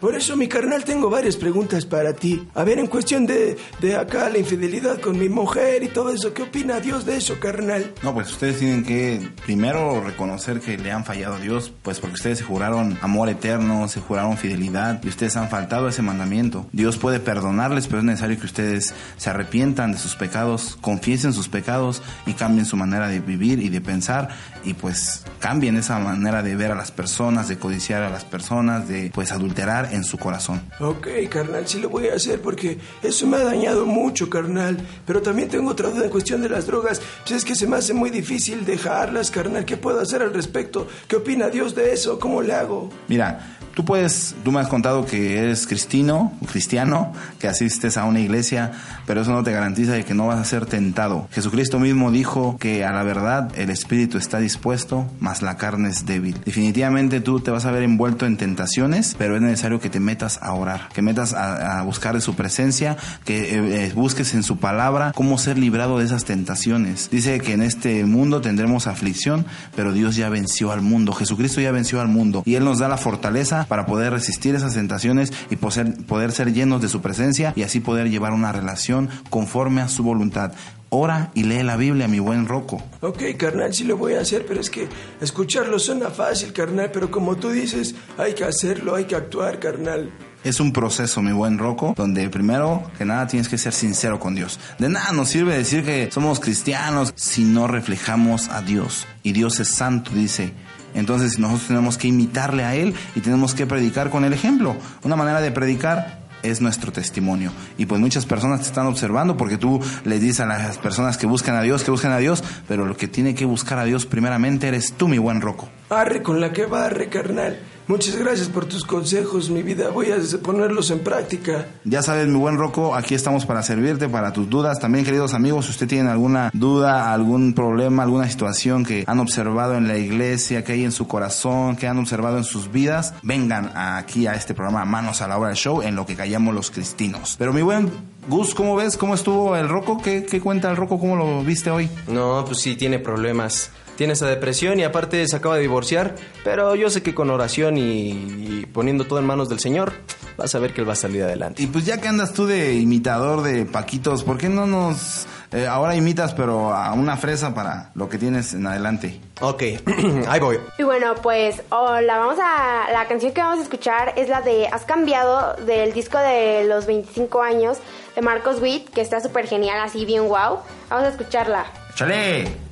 Por eso, mi carnal, tengo varias preguntas para ti. A ver, en cuestión de, de acá la infidelidad con mi mujer y todo eso, ¿qué opina Dios de eso, carnal? No, pues ustedes tienen que primero reconocer que le han fallado a Dios, pues porque ustedes se juraron amor eterno, se juraron fidelidad y ustedes han faltado a ese mandamiento. Dios puede perdonarles, pero es necesario que ustedes se arrepientan de sus pecados, confiesen sus pecados y cambien su manera de vivir y de pensar y pues cambien esa manera de ver a las personas, de codiciar a las personas, de pues adulterar en su corazón. Ok, carnal, sí lo voy a hacer porque eso me ha dañado mucho, carnal. Pero también tengo otra duda en cuestión de las drogas. Pues es que se me hace muy difícil dejarlas, carnal. ¿Qué puedo hacer al respecto? ¿Qué opina Dios de eso? ¿Cómo le hago? Mira, Tú puedes, tú me has contado que eres cristino, cristiano, que asistes a una iglesia, pero eso no te garantiza de que no vas a ser tentado. Jesucristo mismo dijo que a la verdad el espíritu está dispuesto, mas la carne es débil. Definitivamente tú te vas a ver envuelto en tentaciones, pero es necesario que te metas a orar, que metas a, buscar de su presencia, que eh, busques en su palabra cómo ser librado de esas tentaciones. Dice que en este mundo tendremos aflicción, pero Dios ya venció al mundo. Jesucristo ya venció al mundo y Él nos da la fortaleza para poder resistir esas tentaciones y poder, poder ser llenos de su presencia y así poder llevar una relación conforme a su voluntad. Ora y lee la Biblia, mi buen Rocco. Ok, carnal, sí lo voy a hacer, pero es que escucharlo suena fácil, carnal, pero como tú dices, hay que hacerlo, hay que actuar, carnal. Es un proceso, mi buen Rocco, donde primero que nada tienes que ser sincero con Dios. De nada nos sirve decir que somos cristianos si no reflejamos a Dios. Y Dios es santo, dice entonces nosotros tenemos que imitarle a Él y tenemos que predicar con el ejemplo. Una manera de predicar es nuestro testimonio. Y pues muchas personas te están observando porque tú les dices a las personas que buscan a Dios, que buscan a Dios, pero lo que tiene que buscar a Dios primeramente eres tú, mi buen Rocco. Arre con la que barre, carnal. Muchas gracias por tus consejos, mi vida. Voy a ponerlos en práctica. Ya sabes, mi buen Rocco, aquí estamos para servirte, para tus dudas. También, queridos amigos, si usted tiene alguna duda, algún problema, alguna situación que han observado en la iglesia, que hay en su corazón, que han observado en sus vidas, vengan aquí a este programa Manos a la Obra del Show, en lo que callamos los cristinos. Pero mi buen Gus, ¿cómo ves? ¿Cómo estuvo el Rocco? ¿Qué, ¿Qué, cuenta el Rocco? ¿Cómo lo viste hoy? No, pues sí, tiene problemas. Tiene esa depresión y aparte se acaba de divorciar. Pero yo sé que con oración y, y poniendo todo en manos del Señor, vas a ver que él va a salir adelante. Y pues ya que andas tú de imitador de Paquitos, ¿por qué no nos... Eh, ahora imitas, pero a una fresa para lo que tienes en adelante? Ok, ahí voy. Y bueno, pues hola, vamos a la canción que vamos a escuchar es la de Has cambiado del disco de los 25 años de Marcos Witt, que está súper genial, así bien wow. Vamos a escucharla. ¡Chale!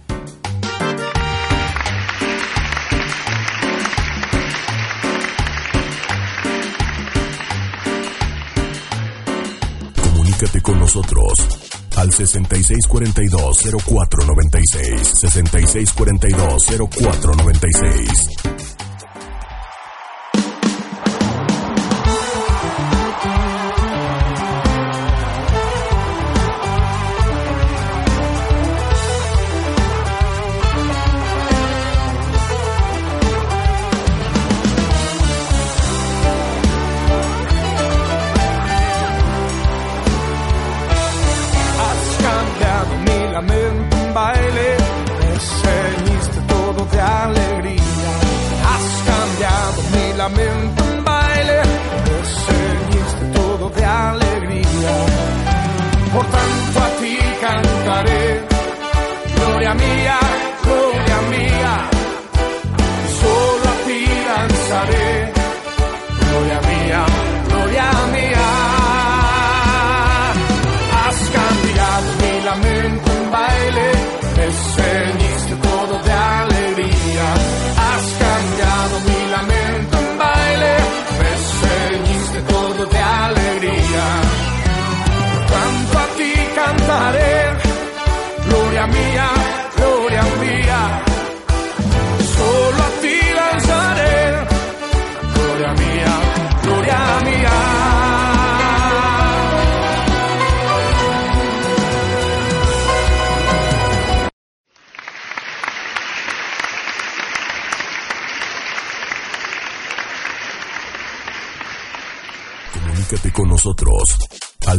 Comunícate con nosotros al 6642-0496. 6642-0496.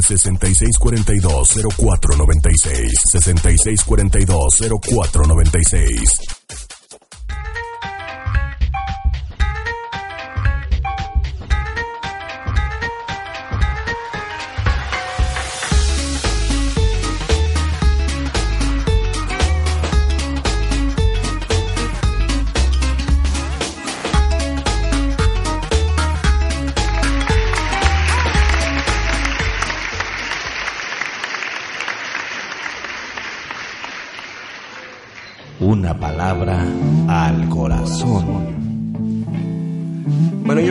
sesenta y seis cuarenta y dos cero cuatro noventa y seis sesenta y seis cuarenta y dos cero cuatro noventa y seis. Palabra al corazón.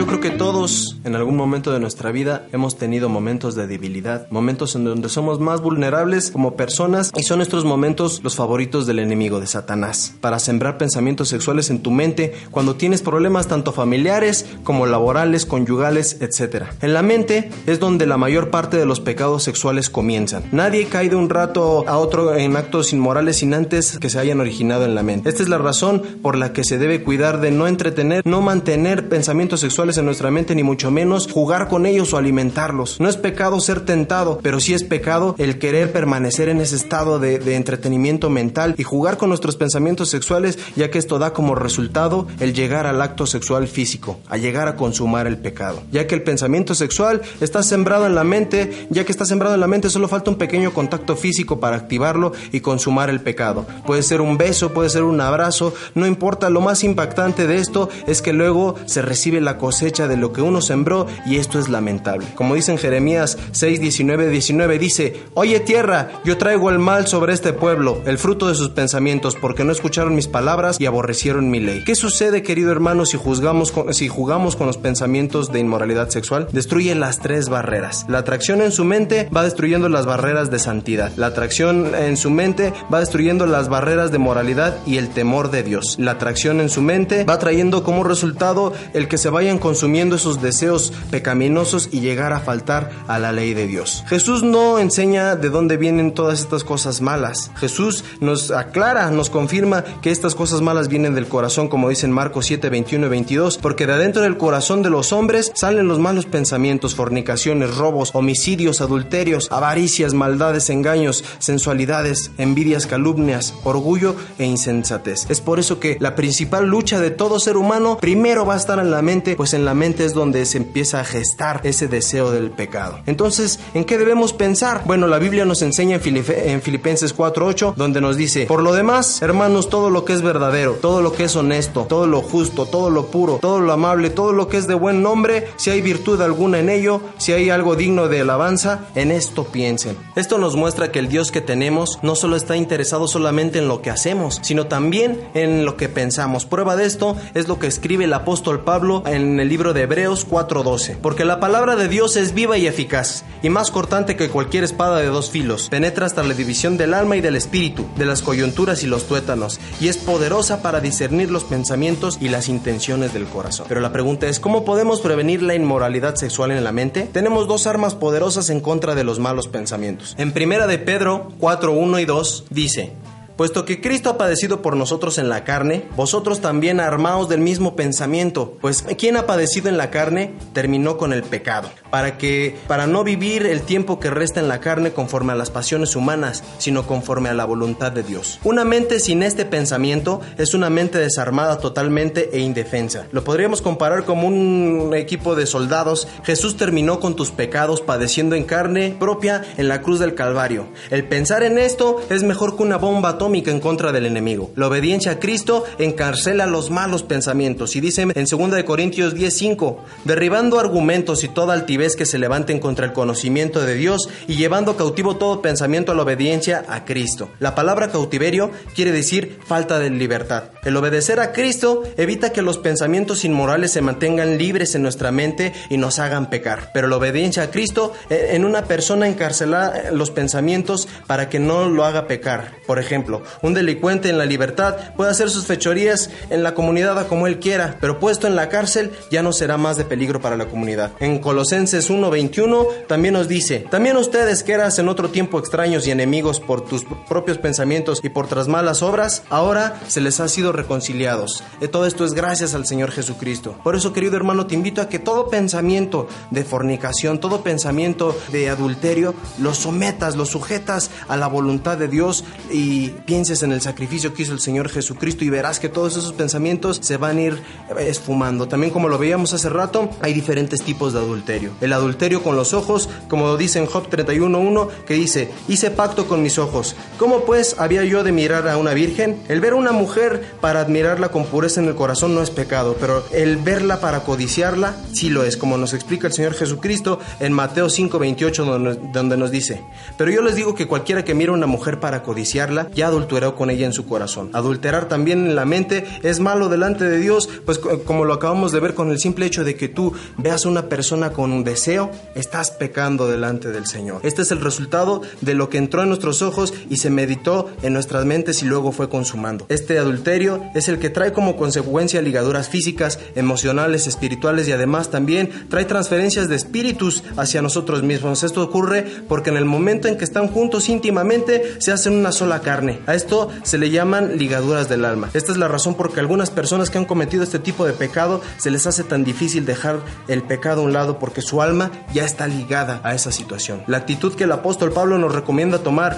Creo que todos en algún momento de nuestra vida hemos tenido momentos de debilidad, momentos en donde somos más vulnerables como personas y son estos momentos los favoritos del enemigo de Satanás, para sembrar pensamientos sexuales en tu mente cuando tienes problemas tanto familiares como laborales, conyugales, etc. En la mente es donde la mayor parte de los pecados sexuales comienzan. Nadie cae de un rato a otro en actos inmorales sin antes que se hayan originado en la mente. Esta es la razón por la que se debe cuidar de no entretener, no mantener pensamientos sexuales en nuestra mente, ni mucho menos jugar con ellos o alimentarlos. No es pecado ser tentado, pero sí es pecado el querer permanecer en ese estado de, de entretenimiento mental y jugar con nuestros pensamientos sexuales, ya que esto da como resultado el llegar al acto sexual físico, a llegar a consumar el pecado. Ya que el pensamiento sexual está sembrado en la mente, ya que está sembrado en la mente, solo falta un pequeño contacto físico para activarlo y consumar el pecado. Puede ser un beso, puede ser un abrazo, no importa, lo más impactante de esto es que luego se recibe la cosecha de lo que uno sembró y esto es lamentable. Como dice en Jeremías 6, 19, 19, dice, Oye tierra, yo traigo el mal sobre este pueblo, el fruto de sus pensamientos, porque no escucharon mis palabras y aborrecieron mi ley. ¿Qué sucede, querido hermano, si, con- si jugamos con los pensamientos de inmoralidad sexual? Destruye las tres barreras. La atracción en su mente va destruyendo las barreras de santidad. La atracción en su mente va destruyendo las barreras de moralidad y el temor de Dios. La atracción en su mente va trayendo como resultado el que se vayan consumiendo esos deseos pecaminosos y llegar a faltar a la ley de Dios. Jesús no enseña de dónde vienen todas estas cosas malas. Jesús nos aclara, nos confirma que estas cosas malas vienen del corazón, como dice en Marcos 7, 21 y 22, porque de adentro del corazón de los hombres salen los malos pensamientos, fornicaciones, robos, homicidios, adulterios, avaricias, maldades, engaños, sensualidades, envidias, calumnias, orgullo e insensatez. Es por eso que la principal lucha de todo ser humano primero va a estar en la mente, pues en la mente es donde se empieza a gestar ese deseo del pecado. Entonces, ¿en qué debemos pensar? Bueno, la Biblia nos enseña en, en Filipenses 4:8, donde nos dice, por lo demás, hermanos, todo lo que es verdadero, todo lo que es honesto, todo lo justo, todo lo puro, todo lo amable, todo lo que es de buen nombre, si hay virtud alguna en ello, si hay algo digno de alabanza, en esto piensen. Esto nos muestra que el Dios que tenemos no solo está interesado solamente en lo que hacemos, sino también en lo que pensamos. Prueba de esto es lo que escribe el apóstol Pablo en el libro de Hebreos 4:12. Porque la palabra de Dios es viva y eficaz, y más cortante que cualquier espada de dos filos. Penetra hasta la división del alma y del espíritu, de las coyunturas y los tuétanos, y es poderosa para discernir los pensamientos y las intenciones del corazón. Pero la pregunta es, ¿cómo podemos prevenir la inmoralidad sexual en la mente? Tenemos dos armas poderosas en contra de los malos pensamientos. En primera de Pedro 4:1 y 2 dice, Puesto que Cristo ha padecido por nosotros en la carne, vosotros también armaos del mismo pensamiento, pues quien ha padecido en la carne terminó con el pecado, para que para no vivir el tiempo que resta en la carne conforme a las pasiones humanas, sino conforme a la voluntad de Dios. Una mente sin este pensamiento es una mente desarmada totalmente e indefensa. Lo podríamos comparar como un equipo de soldados. Jesús terminó con tus pecados padeciendo en carne propia en la cruz del Calvario. El pensar en esto es mejor que una bomba atómica en contra del enemigo. La obediencia a Cristo encarcela los malos pensamientos y dice en 2 de Corintios 10:5, derribando argumentos y toda altivez que se levanten contra el conocimiento de Dios y llevando cautivo todo pensamiento a la obediencia a Cristo. La palabra cautiverio quiere decir falta de libertad. El obedecer a Cristo evita que los pensamientos inmorales se mantengan libres en nuestra mente y nos hagan pecar. Pero la obediencia a Cristo eh, en una persona encarcela los pensamientos para que no lo haga pecar. Por ejemplo, un delincuente en la libertad puede hacer sus fechorías en la comunidad a como él quiera, pero puesto en la cárcel ya no será más de peligro para la comunidad. En Colosenses 1:21 también nos dice, también ustedes que eras en otro tiempo extraños y enemigos por tus propios pensamientos y por tras malas obras, ahora se les ha sido reconciliados. Y todo esto es gracias al Señor Jesucristo. Por eso, querido hermano, te invito a que todo pensamiento de fornicación, todo pensamiento de adulterio, lo sometas, lo sujetas a la voluntad de Dios y pienses en el sacrificio que hizo el Señor Jesucristo y verás que todos esos pensamientos se van a ir esfumando. También como lo veíamos hace rato, hay diferentes tipos de adulterio. El adulterio con los ojos, como dice en Job 31.1, que dice, hice pacto con mis ojos. ¿Cómo pues había yo de mirar a una virgen? El ver a una mujer para admirarla con pureza en el corazón no es pecado, pero el verla para codiciarla sí lo es, como nos explica el Señor Jesucristo en Mateo 5.28, donde, donde nos dice, pero yo les digo que cualquiera que mira a una mujer para codiciarla, ya adulteró con ella en su corazón. Adulterar también en la mente es malo delante de Dios, pues como lo acabamos de ver con el simple hecho de que tú veas a una persona con un deseo, estás pecando delante del Señor. Este es el resultado de lo que entró en nuestros ojos y se meditó en nuestras mentes y luego fue consumando. Este adulterio es el que trae como consecuencia ligaduras físicas, emocionales, espirituales y además también trae transferencias de espíritus hacia nosotros mismos. Esto ocurre porque en el momento en que están juntos íntimamente se hacen una sola carne. A esto se le llaman ligaduras del alma. Esta es la razón por que algunas personas que han cometido este tipo de pecado se les hace tan difícil dejar el pecado a un lado porque su alma ya está ligada a esa situación. La actitud que el apóstol Pablo nos recomienda tomar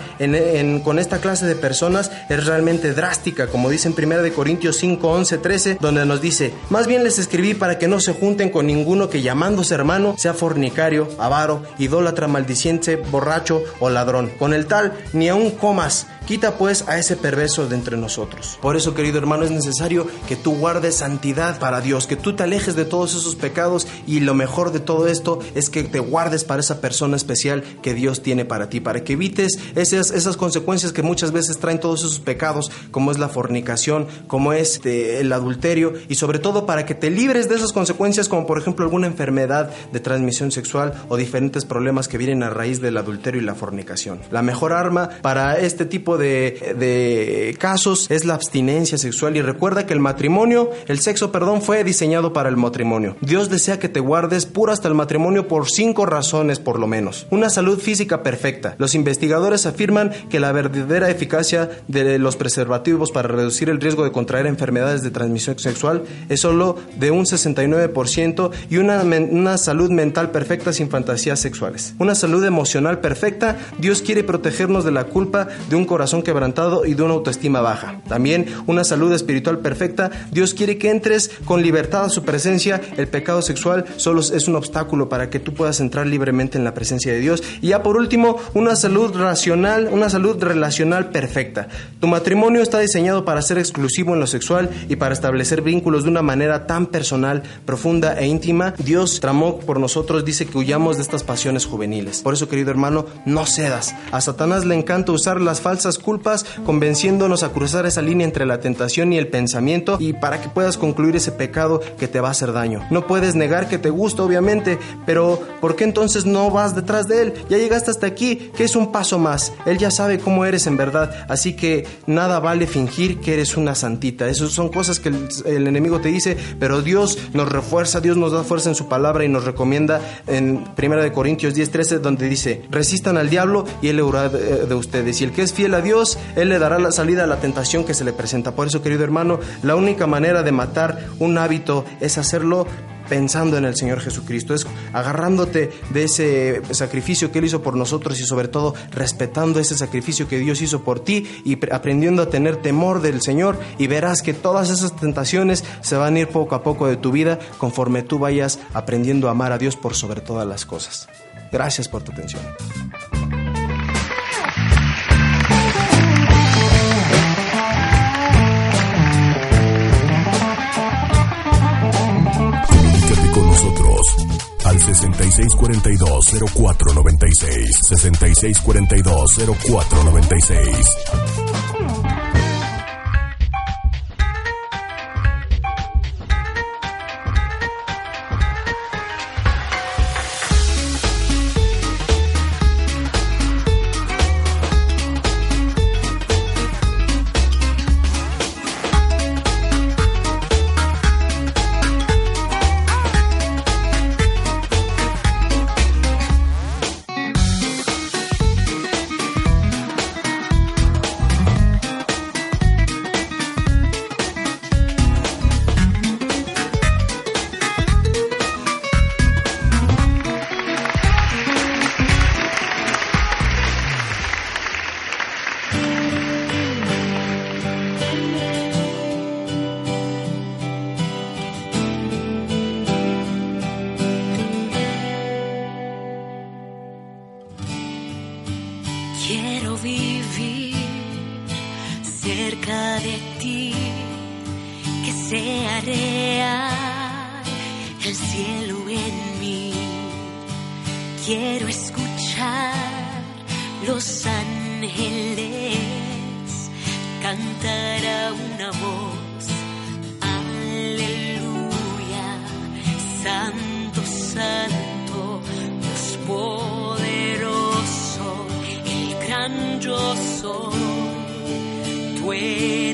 con esta clase de personas es realmente drástica, como dice en 1 de Corintios 5, 11, 13, donde nos dice, más bien les escribí para que no se junten con ninguno que llamándose hermano sea fornicario, avaro, idólatra, maldiciente, borracho o ladrón. Con el tal ni aun comas Quita pues a ese perverso de entre nosotros. Por eso, querido hermano, es necesario que tú guardes santidad para Dios, que tú te alejes de todos esos pecados y lo mejor de todo esto es que te guardes para esa persona especial que Dios tiene para ti, para que evites esas, esas consecuencias que muchas veces traen todos esos pecados, como es la fornicación, como es este, el adulterio y sobre todo para que te libres de esas consecuencias, como por ejemplo alguna enfermedad de transmisión sexual o diferentes problemas que vienen a raíz del adulterio y la fornicación. La mejor arma para este tipo de, de casos es la abstinencia sexual y recuerda que el matrimonio, el sexo, perdón, fue diseñado para el matrimonio. Dios desea que te guardes puro hasta el matrimonio por cinco razones por lo menos. Una salud física perfecta. Los investigadores afirman que la verdadera eficacia de los preservativos para reducir el riesgo de contraer enfermedades de transmisión sexual es solo de un 69% y una, una salud mental perfecta sin fantasías sexuales. Una salud emocional perfecta, Dios quiere protegernos de la culpa de un corazón quebrantado y de una autoestima baja. También una salud espiritual perfecta, Dios quiere que entres con libertad a su presencia. El pecado sexual solo es un obstáculo para que tú puedas entrar libremente en la presencia de Dios. Y ya por último, una salud racional, una salud relacional perfecta. Tu matrimonio está diseñado para ser exclusivo en lo sexual y para establecer vínculos de una manera tan personal, profunda e íntima. Dios tramó por nosotros, dice que huyamos de estas pasiones juveniles. Por eso, querido hermano, no cedas. A Satanás le encanta usar las falsas culpas, convenciéndonos a cruzar esa línea entre la tentación y el pensamiento y para que puedas concluir ese pecado que te va a hacer daño. No puedes negar que te gusta, obviamente, pero ¿por qué entonces no vas detrás de él? Ya llegaste hasta aquí, que es un paso más. Él ya sabe cómo eres en verdad, así que nada vale fingir que eres una santita. Esas son cosas que el, enemigo te dice, pero Dios nos refuerza, Dios nos da fuerza en su palabra y nos recomienda en 1 de Corintios 10:13 donde dice, resistan al diablo y él le de, de ustedes. Y el que es fiel a Dios, él le dará la salida a la tentación que se le presenta. Por eso, querido hermano, la única manera de matar un hábito es hacerlo pensando en el Señor Jesucristo, es agarrándote de ese sacrificio que Él hizo por nosotros y sobre todo respetando ese sacrificio que Dios hizo por ti y aprendiendo a tener temor del Señor y verás que todas esas tentaciones se van a ir poco a poco de tu vida conforme tú vayas aprendiendo a amar a Dios por sobre todas las cosas. Gracias por tu atención. Al 6642-0496. 6642-0496. de ti, que sea real el cielo en mí. Quiero escuchar los ángeles cantar a una voz away.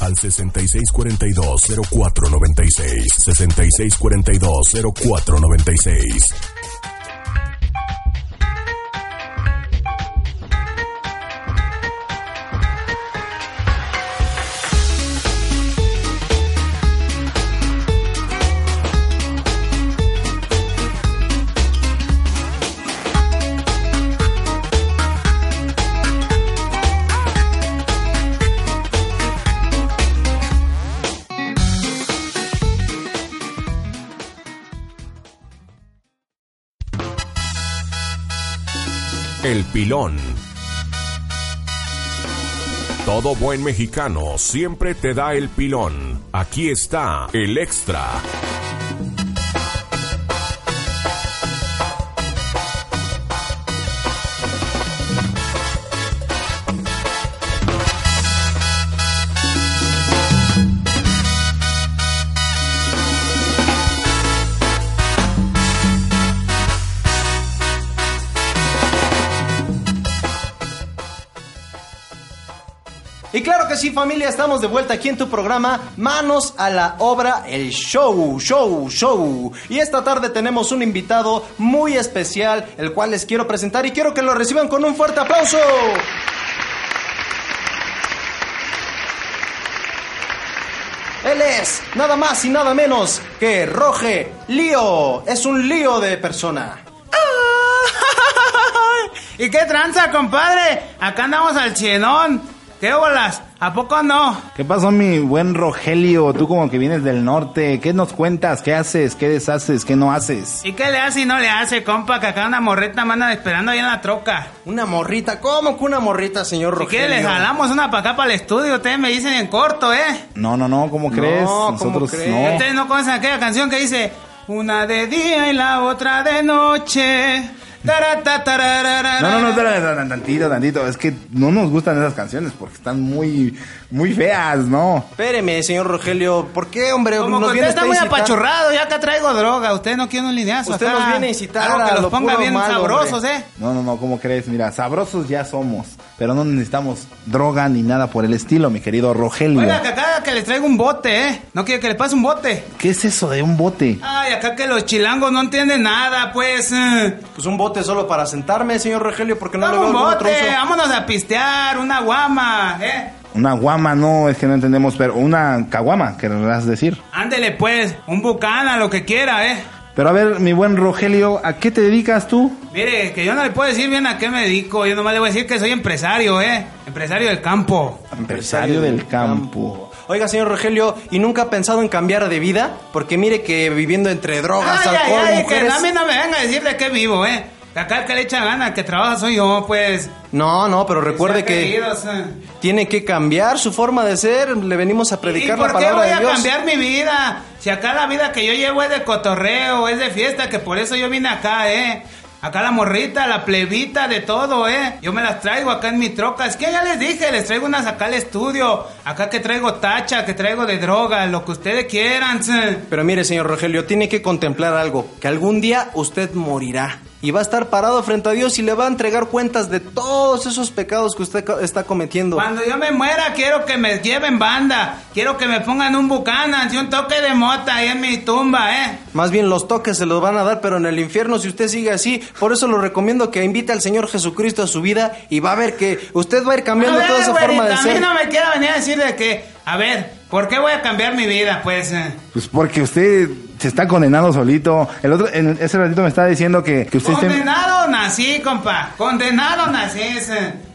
Al 6642-0496. 6642-0496. Pilón. Todo buen mexicano siempre te da el pilón. Aquí está el extra. Sí, familia, estamos de vuelta aquí en tu programa Manos a la Obra, el show, show, show. Y esta tarde tenemos un invitado muy especial, el cual les quiero presentar y quiero que lo reciban con un fuerte aplauso. Él es nada más y nada menos que Roge Lío. Es un lío de persona. ¿Y qué tranza, compadre? Acá andamos al chenón. ¿Qué bolas? ¿A poco no? ¿Qué pasó, mi buen Rogelio? Tú como que vienes del norte. ¿Qué nos cuentas? ¿Qué haces? ¿Qué deshaces? ¿Qué no haces? ¿Y qué le hace y no le hace, compa? Que acá una morreta me andan esperando ahí en la troca. Una morrita, ¿cómo que una morrita, señor Rogelio? quiere, le jalamos una para acá para el estudio. Ustedes me dicen en corto, ¿eh? No, no, no, ¿cómo crees? ¿cómo Nosotros crees? no. Ustedes no conocen aquella canción que dice Una de día y la otra de noche. No, no, no, tantito, tantito. Es que no nos gustan esas canciones porque están muy, muy feas, ¿no? Espéreme, señor Rogelio, ¿por qué, hombre? Como nos viene usted está muy incitar? apachurrado, ya acá traigo droga. Usted no quiere un lineazo. Usted acá. nos viene a incitar Algo que los lo ponga bien sabrosos, hombre. ¿eh? No, no, no, ¿cómo crees? Mira, sabrosos ya somos, pero no necesitamos droga ni nada por el estilo, mi querido Rogelio. Oiga, que acá que les traigo un bote, ¿eh? ¿No quiere que le pase un bote? ¿Qué es eso de un bote? Ay, acá que los chilangos no entienden nada, pues. eh. Pues un bote solo para sentarme, señor Rogelio, porque no le Vamos, veo un algún otro bote, uso. vámonos a pistear, una guama, ¿eh? Una guama, no, es que no entendemos, pero una caguama, querrás decir. Ándele pues, un bucana, lo que quiera, ¿eh? Pero a ver, mi buen Rogelio, ¿a qué te dedicas tú? Mire, que yo no le puedo decir bien a qué me dedico, yo nomás le voy a decir que soy empresario, ¿eh? Empresario del campo. Empresario del campo. Oiga, señor Rogelio, ¿y nunca ha pensado en cambiar de vida? Porque mire que viviendo entre drogas, Ay, ay, alcohol, ay, que mujeres... a mí no me venga a decir de qué vivo, ¿eh? Acá el que le echa gana, el que trabaja soy yo, pues. No, no, pero recuerde que tiene que cambiar su forma de ser. Le venimos a ¿Y predicar por la qué palabra voy de a Dios. cambiar mi vida? Si acá la vida que yo llevo es de cotorreo, es de fiesta, que por eso yo vine acá, ¿eh? Acá la morrita, la plebita, de todo, ¿eh? Yo me las traigo acá en mi troca. Es que ya les dije, les traigo unas acá al estudio. Acá que traigo tacha, que traigo de droga, lo que ustedes quieran. Pero mire, señor Rogelio, tiene que contemplar algo, que algún día usted morirá y va a estar parado frente a Dios y le va a entregar cuentas de todos esos pecados que usted está cometiendo. Cuando yo me muera, quiero que me lleven banda. Quiero que me pongan un bucanan y un toque de mota ahí en mi tumba, ¿eh? Más bien los toques se los van a dar, pero en el infierno si usted sigue así. Por eso lo recomiendo que invite al Señor Jesucristo a su vida y va a ver que usted va a ir cambiando a ver, toda esa güerita, forma de a mí ser. no me quiera venir a decir de que, a ver, ¿por qué voy a cambiar mi vida, pues? eh? Pues porque usted se está condenado solito. El otro, en ese ratito me estaba diciendo que, que usted esté... Condenado nací, compa. Condenado nací.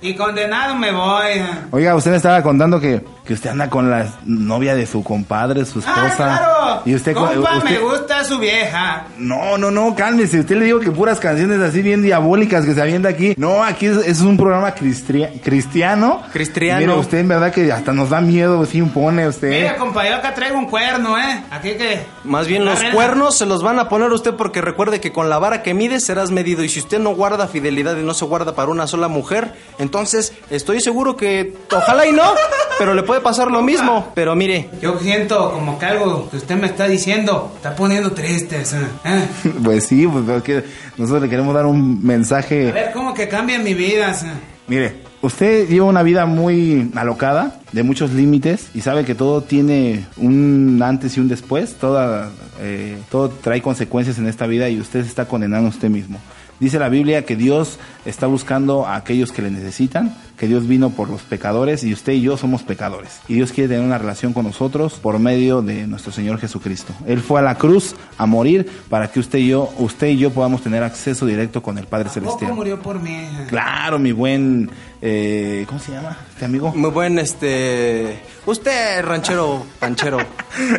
Y condenado me voy. Oiga, usted me estaba contando que, que usted anda con la novia de su compadre, su esposa. Ah, claro. Y usted, Compa, usted- me gusta su vieja. No, no, no, cálmese. Usted le digo que puras canciones así bien diabólicas que se avienta aquí. No, aquí es, es un programa cristiano. Cristiano. Mire, usted en verdad que hasta nos da miedo, sí impone usted. Mira, compa, yo acá traigo un cuerno, ¿eh? Aquí que... Más bien los cuernos se los van a poner a usted porque recuerde que con la vara que mide serás medido y si usted no guarda fidelidad y no se guarda para una sola mujer, entonces estoy seguro que ojalá y no, pero le puede pasar lo mismo. Pero mire, Yo siento como que algo que usted me está diciendo está poniendo tristes. ¿eh? Pues sí, pues nosotros le queremos dar un A mensaje. ver, ¿cómo que cambia mi vida? Mire, Usted lleva una vida muy alocada, de muchos límites, y sabe que todo tiene un antes y un después. Toda, eh, todo trae consecuencias en esta vida y usted se está condenando a usted mismo. Dice la Biblia que Dios está buscando a aquellos que le necesitan, que Dios vino por los pecadores y usted y yo somos pecadores. Y Dios quiere tener una relación con nosotros por medio de nuestro Señor Jesucristo. Él fue a la cruz a morir para que usted y yo, usted y yo podamos tener acceso directo con el Padre ¿Poco Celestial. murió por mí? Claro, mi buen, eh, ¿cómo se llama este amigo? Muy buen, este... Usted, ranchero, panchero.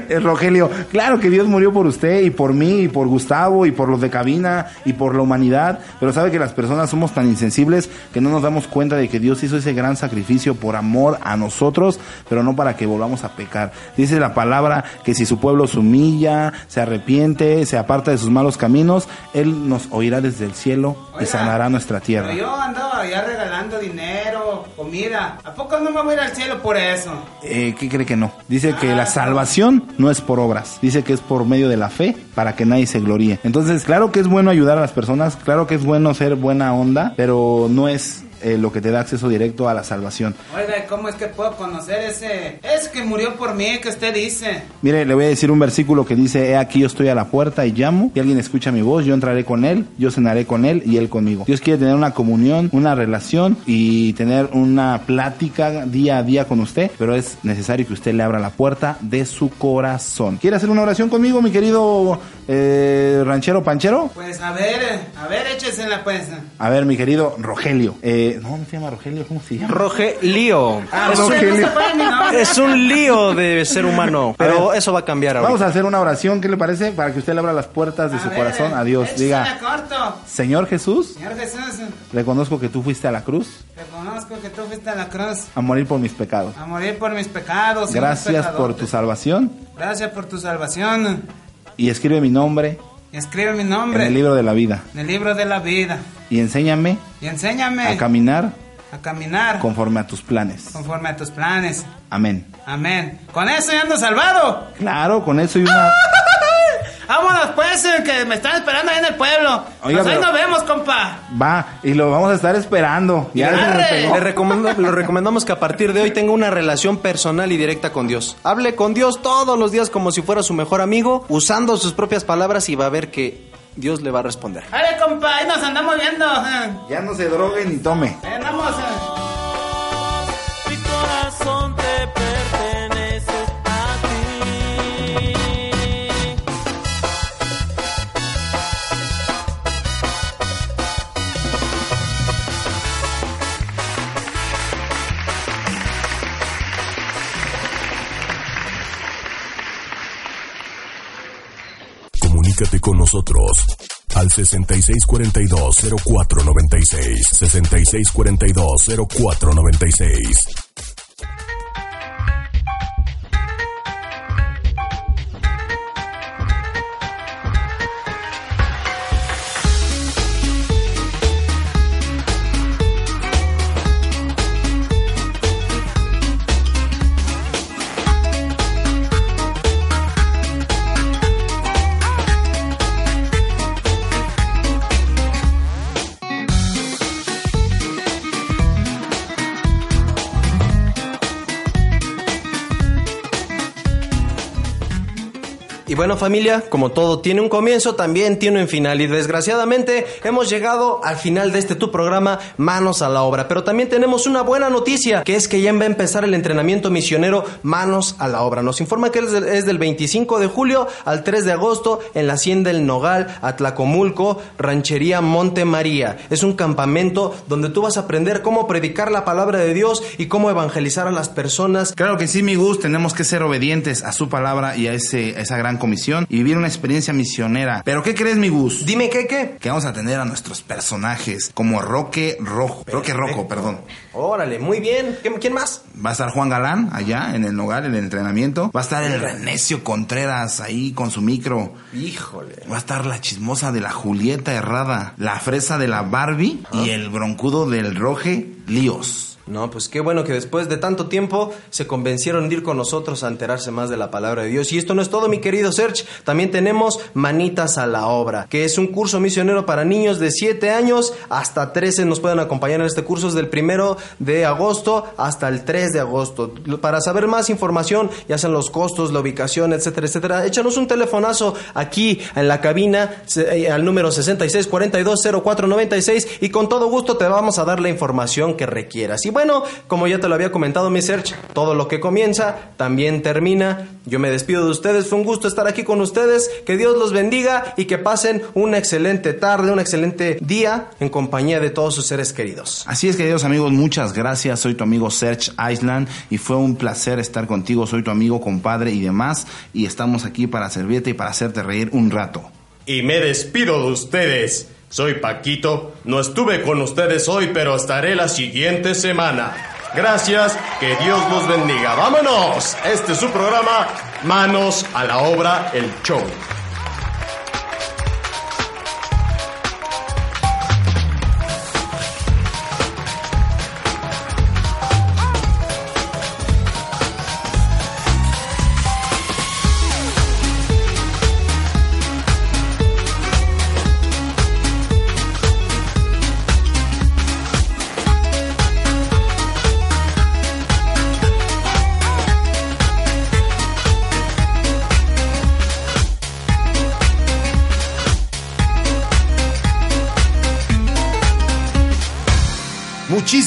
Eh, Rogelio, claro que Dios murió por usted y por mí y por Gustavo y por los de cabina y por la humanidad, pero sabe que las personas somos tan insensibles que no nos damos cuenta de que Dios hizo ese gran sacrificio por amor a nosotros, pero no para que volvamos a pecar. Dice la palabra que si su pueblo se humilla, se arrepiente, se aparta de sus malos caminos, Él nos oirá desde el cielo y sanará nuestra Pero tierra. yo andaba allá regalando dinero, comida. ¿A poco no me voy a ir al cielo por eso? Eh, ¿Qué cree que no? Dice que la salvación no es por obras, dice que es por medio de la fe para que nadie se gloríe. Entonces, claro que es bueno ayudar a las personas, claro que es bueno ser buena onda, pero no es eh, lo que te da acceso directo a la salvación. Oiga, ¿y ¿cómo es que puedo conocer ese? Es que murió por mí, que usted dice. Mire, le voy a decir un versículo que dice, he aquí yo estoy a la puerta y llamo, y alguien escucha mi voz, yo entraré con él, yo cenaré con él y él conmigo. Dios quiere tener una comunión, una relación y tener una plática día a día con usted, pero es necesario que usted le abra la puerta de su corazón. ¿Quiere hacer una oración conmigo, mi querido eh, ranchero panchero? Pues a ver, a ver, échesela pues. A ver, mi querido Rogelio. Eh, no, no se llama Rogelio, ¿cómo se llama? Rogelio. Ah, es, un, Rogelio. es un lío de ser humano, pero eso va a cambiar ahora. Vamos a hacer una oración, ¿qué le parece? Para que usted le abra las puertas de su corazón a Dios. Diga, corto. Señor Jesús, Señor Jesús, reconozco que tú fuiste a la cruz reconozco que tú fuiste a la cruz a morir por mis pecados. a morir por mis pecados. Gracias por tu salvación Gracias por tu salvación. y escribe mi nombre escribe mi en nombre el libro de la vida en el libro de la vida. y enséñame Y enséñame a caminar a caminar conforme a tus planes. conforme a tus planes. Amén. Amén. Con eso ya ando salvado. Claro, con eso y una... Vámonos pues, eh, que me están esperando ahí en el pueblo. Oiga, Pues ahí pero- nos vemos, compa. Va, y lo vamos a estar esperando. Ya pegó. Le, recomendo- le recomendamos que a partir de hoy tenga una relación personal y directa con Dios. Hable con Dios todos los días como si fuera su mejor amigo, usando sus propias palabras y va a ver que Dios le va a responder. Dale, compa, ahí nos andamos viendo. eh. Ya no se drogue ni tome. Ahí andamos. Comunícate con nosotros al 6642-0496. 6642-0496. Y bueno familia, como todo tiene un comienzo, también tiene un final. Y desgraciadamente hemos llegado al final de este tu programa, Manos a la Obra. Pero también tenemos una buena noticia, que es que ya va a empezar el entrenamiento misionero Manos a la Obra. Nos informa que es del, es del 25 de julio al 3 de agosto en la Hacienda del Nogal, Atlacomulco, Ranchería Monte María. Es un campamento donde tú vas a aprender cómo predicar la palabra de Dios y cómo evangelizar a las personas. Claro que sí, mi Gus, tenemos que ser obedientes a su palabra y a, ese, a esa gran comisión y vivir una experiencia misionera. Pero ¿qué crees, mi Gus? Dime qué, qué. Que vamos a tener a nuestros personajes como Roque Rojo. Roque Rojo, perdón. Órale, muy bien. ¿Qué- ¿Quién más? Va a estar Juan Galán allá en el Nogal, en el entrenamiento. Va a estar el Renecio Contreras ahí con su micro. Híjole. Va a estar la chismosa de la Julieta Herrada, la fresa de la Barbie y el broncudo del Roje Líos. No, pues qué bueno que después de tanto tiempo se convencieron de ir con nosotros a enterarse más de la palabra de Dios. Y esto no es todo, mi querido Serge. También tenemos Manitas a la Obra, que es un curso misionero para niños de 7 años hasta 13. Nos pueden acompañar en este curso desde el primero de agosto hasta el 3 de agosto. Para saber más información, ya sean los costos, la ubicación, etcétera, etcétera, échanos un telefonazo aquí en la cabina eh, al número 66 42 04 96 y con todo gusto te vamos a dar la información que requieras. Bueno, como ya te lo había comentado mi search, todo lo que comienza también termina. Yo me despido de ustedes, fue un gusto estar aquí con ustedes, que Dios los bendiga y que pasen una excelente tarde, un excelente día en compañía de todos sus seres queridos. Así es, queridos amigos, muchas gracias. Soy tu amigo Serge Island y fue un placer estar contigo. Soy tu amigo, compadre y demás. Y estamos aquí para servirte y para hacerte reír un rato. Y me despido de ustedes. Soy Paquito. No estuve con ustedes hoy, pero estaré la siguiente semana. Gracias, que Dios los bendiga. ¡Vámonos! Este es su programa, Manos a la Obra, el show.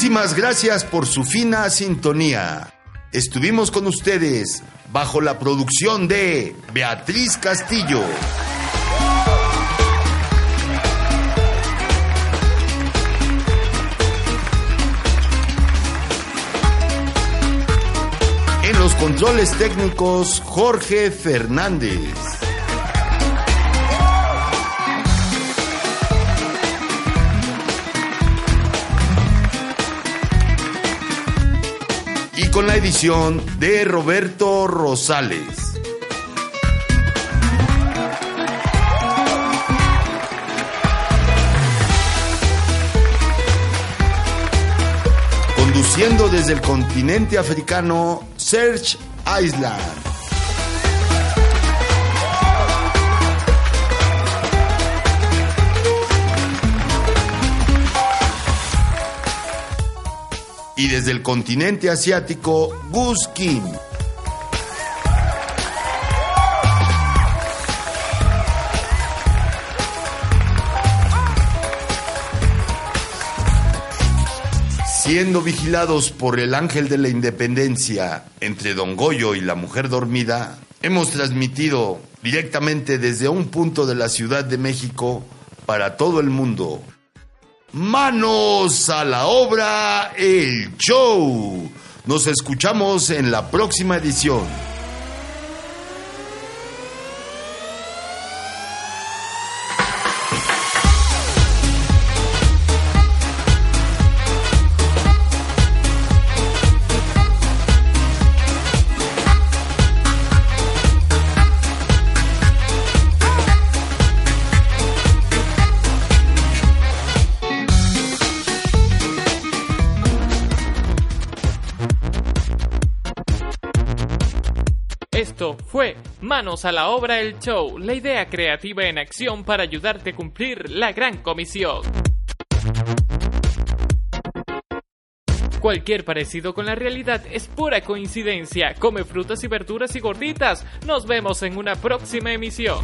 Muchísimas gracias por su fina sintonía. Estuvimos con ustedes bajo la producción de Beatriz Castillo. En los controles técnicos, Jorge Fernández. Con la edición de Roberto Rosales. Conduciendo desde el continente africano, Serge Island. Y desde el continente asiático, Gus Kim. Siendo vigilados por el ángel de la independencia entre Don Goyo y la mujer dormida, hemos transmitido directamente desde un punto de la Ciudad de México para todo el mundo Manos a la obra, el show. Nos escuchamos en la próxima edición. Manos a la Obra el Show, la idea creativa en acción para ayudarte a cumplir la gran comisión. Cualquier parecido con la realidad es pura coincidencia. Come frutas y verduras y gorditas. Nos vemos en una próxima emisión.